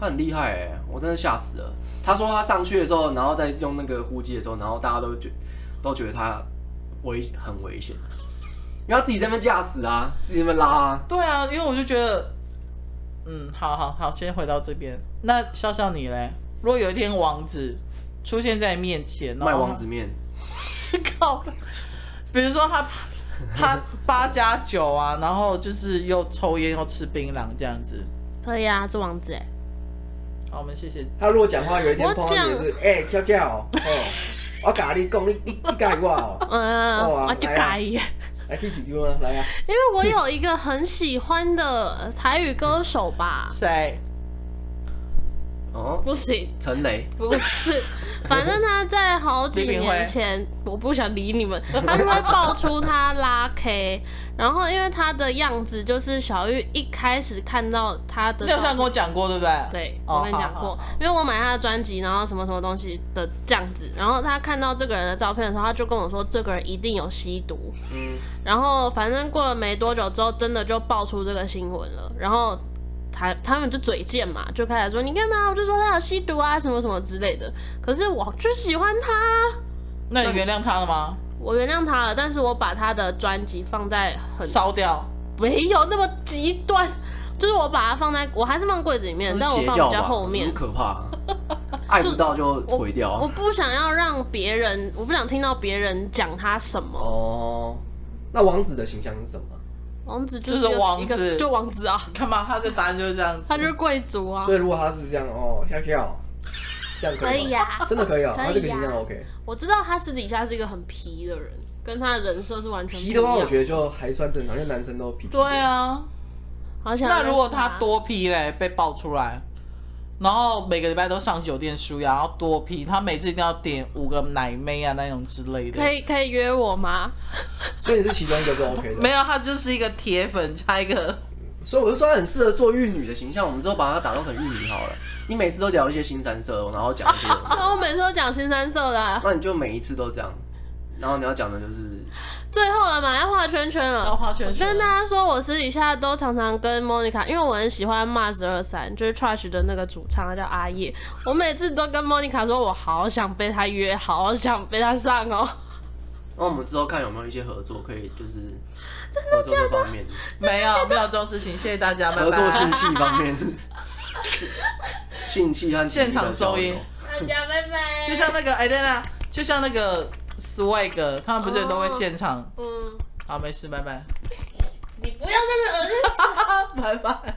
Speaker 2: 他很厉害哎，我真的吓死了。他说他上去的时候，然后再用那个呼机的时候，然后大家都觉都觉得他危很危险，因为他自己在那边驾驶啊，自己在那边拉啊。
Speaker 3: 对啊，因为我就觉得，嗯，好好好，先回到这边。那笑笑你嘞？如果有一天王子出现在面前，
Speaker 2: 卖王子面，[LAUGHS]
Speaker 3: 靠，比如说他 [LAUGHS] 他八加九啊，然后就是又抽烟又吃槟榔这样子，
Speaker 1: 可以啊，是王子哎。
Speaker 3: 好，我们谢谢。
Speaker 2: 他如果讲话有一天碰到你是，哎，跳跳哦，[LAUGHS] 我教你讲，你你你介我哦，[LAUGHS]
Speaker 1: 嗯，我就改。
Speaker 2: 来可以几丢啊，来啊。
Speaker 1: 因为我有一个很喜欢的台语歌手吧。
Speaker 3: 谁？
Speaker 2: 哦，
Speaker 1: 不行，
Speaker 2: 陈雷。
Speaker 1: 不是，[LAUGHS] 反正他在好几年前，我不想理你们，他就会爆出他拉 K。然后，因为他的样子就是小玉一开始看到他的，
Speaker 3: 你好像跟我讲过，对不对？
Speaker 1: 对，我跟你讲过，因为我买他的专辑，然后什么什么东西的这样子。然后他看到这个人的照片的时候，他就跟我说，这个人一定有吸毒。嗯。然后反正过了没多久之后，真的就爆出这个新闻了。然后他他们就嘴贱嘛，就开始说你干嘛？我就说他有吸毒啊，什么什么之类的。可是我就喜欢他。
Speaker 3: 那你原谅他了吗？
Speaker 1: 我原谅他了，但是我把他的专辑放在很
Speaker 3: 烧掉，
Speaker 1: 没有那么极端，就是我把它放在，我还是放柜子里面，但我放比较后面，
Speaker 2: 很可怕，[LAUGHS] 爱不到就毁掉
Speaker 1: 我。我不想要让别人，我不想听到别人讲他什么。
Speaker 2: 哦，那王子的形象是什么？
Speaker 1: 王子就是，
Speaker 3: 王子，
Speaker 1: 就王子啊！
Speaker 3: 干嘛？他的答案就是这样子，
Speaker 1: 他就是贵族啊。
Speaker 2: 所以如果他是这样哦，跳跳。这样可以呀，真的可以啊，他这个形象 OK。
Speaker 1: 我知道他私底下是一个很皮的人，跟他的人设是完全
Speaker 2: 皮的话，我觉得就还算正常，因为男生都皮。
Speaker 3: 对啊，好想那如果他多皮嘞，被爆出来，然后每个礼拜都上酒店输呀，然后多批，他每次一定要点五个奶妹啊那种之类的。
Speaker 1: 可以可以约我吗？[LAUGHS]
Speaker 2: 所以你是其中一个就 OK 的。
Speaker 3: 没有，他就是一个铁粉加一个，
Speaker 2: 所以我就说他很适合做玉女的形象，我们之后把他打造成玉女好了。你每次都聊一些新三色，然后讲一些。
Speaker 1: 那 [LAUGHS] 我每次都讲新三色的、啊。
Speaker 2: 那你就每一次都这样，然后你要讲的就是
Speaker 1: 最后了嘛，要画圈圈了。
Speaker 3: 要画圈圈。
Speaker 1: 跟大家说，我私底下都常常跟 Monica，因为我很喜欢 Mars 二三，就是 Trash 的那个主唱，他叫阿叶。我每次都跟 Monica 说，我好想被他约，好想被他上哦。
Speaker 2: 那我们之后看有没有一些合作，可以就是
Speaker 1: 合作这方
Speaker 3: 面？没有没有这种事情，谢谢大家。
Speaker 2: 合作信息方面。[LAUGHS] 性器和
Speaker 3: 现场收音，
Speaker 1: 大家拜拜。
Speaker 3: 就像那个哎，对了，就像那个 Swag，他们不是都会现场？嗯，好，没事，拜拜。
Speaker 1: 你不要在这儿子，[LAUGHS]
Speaker 3: 拜拜。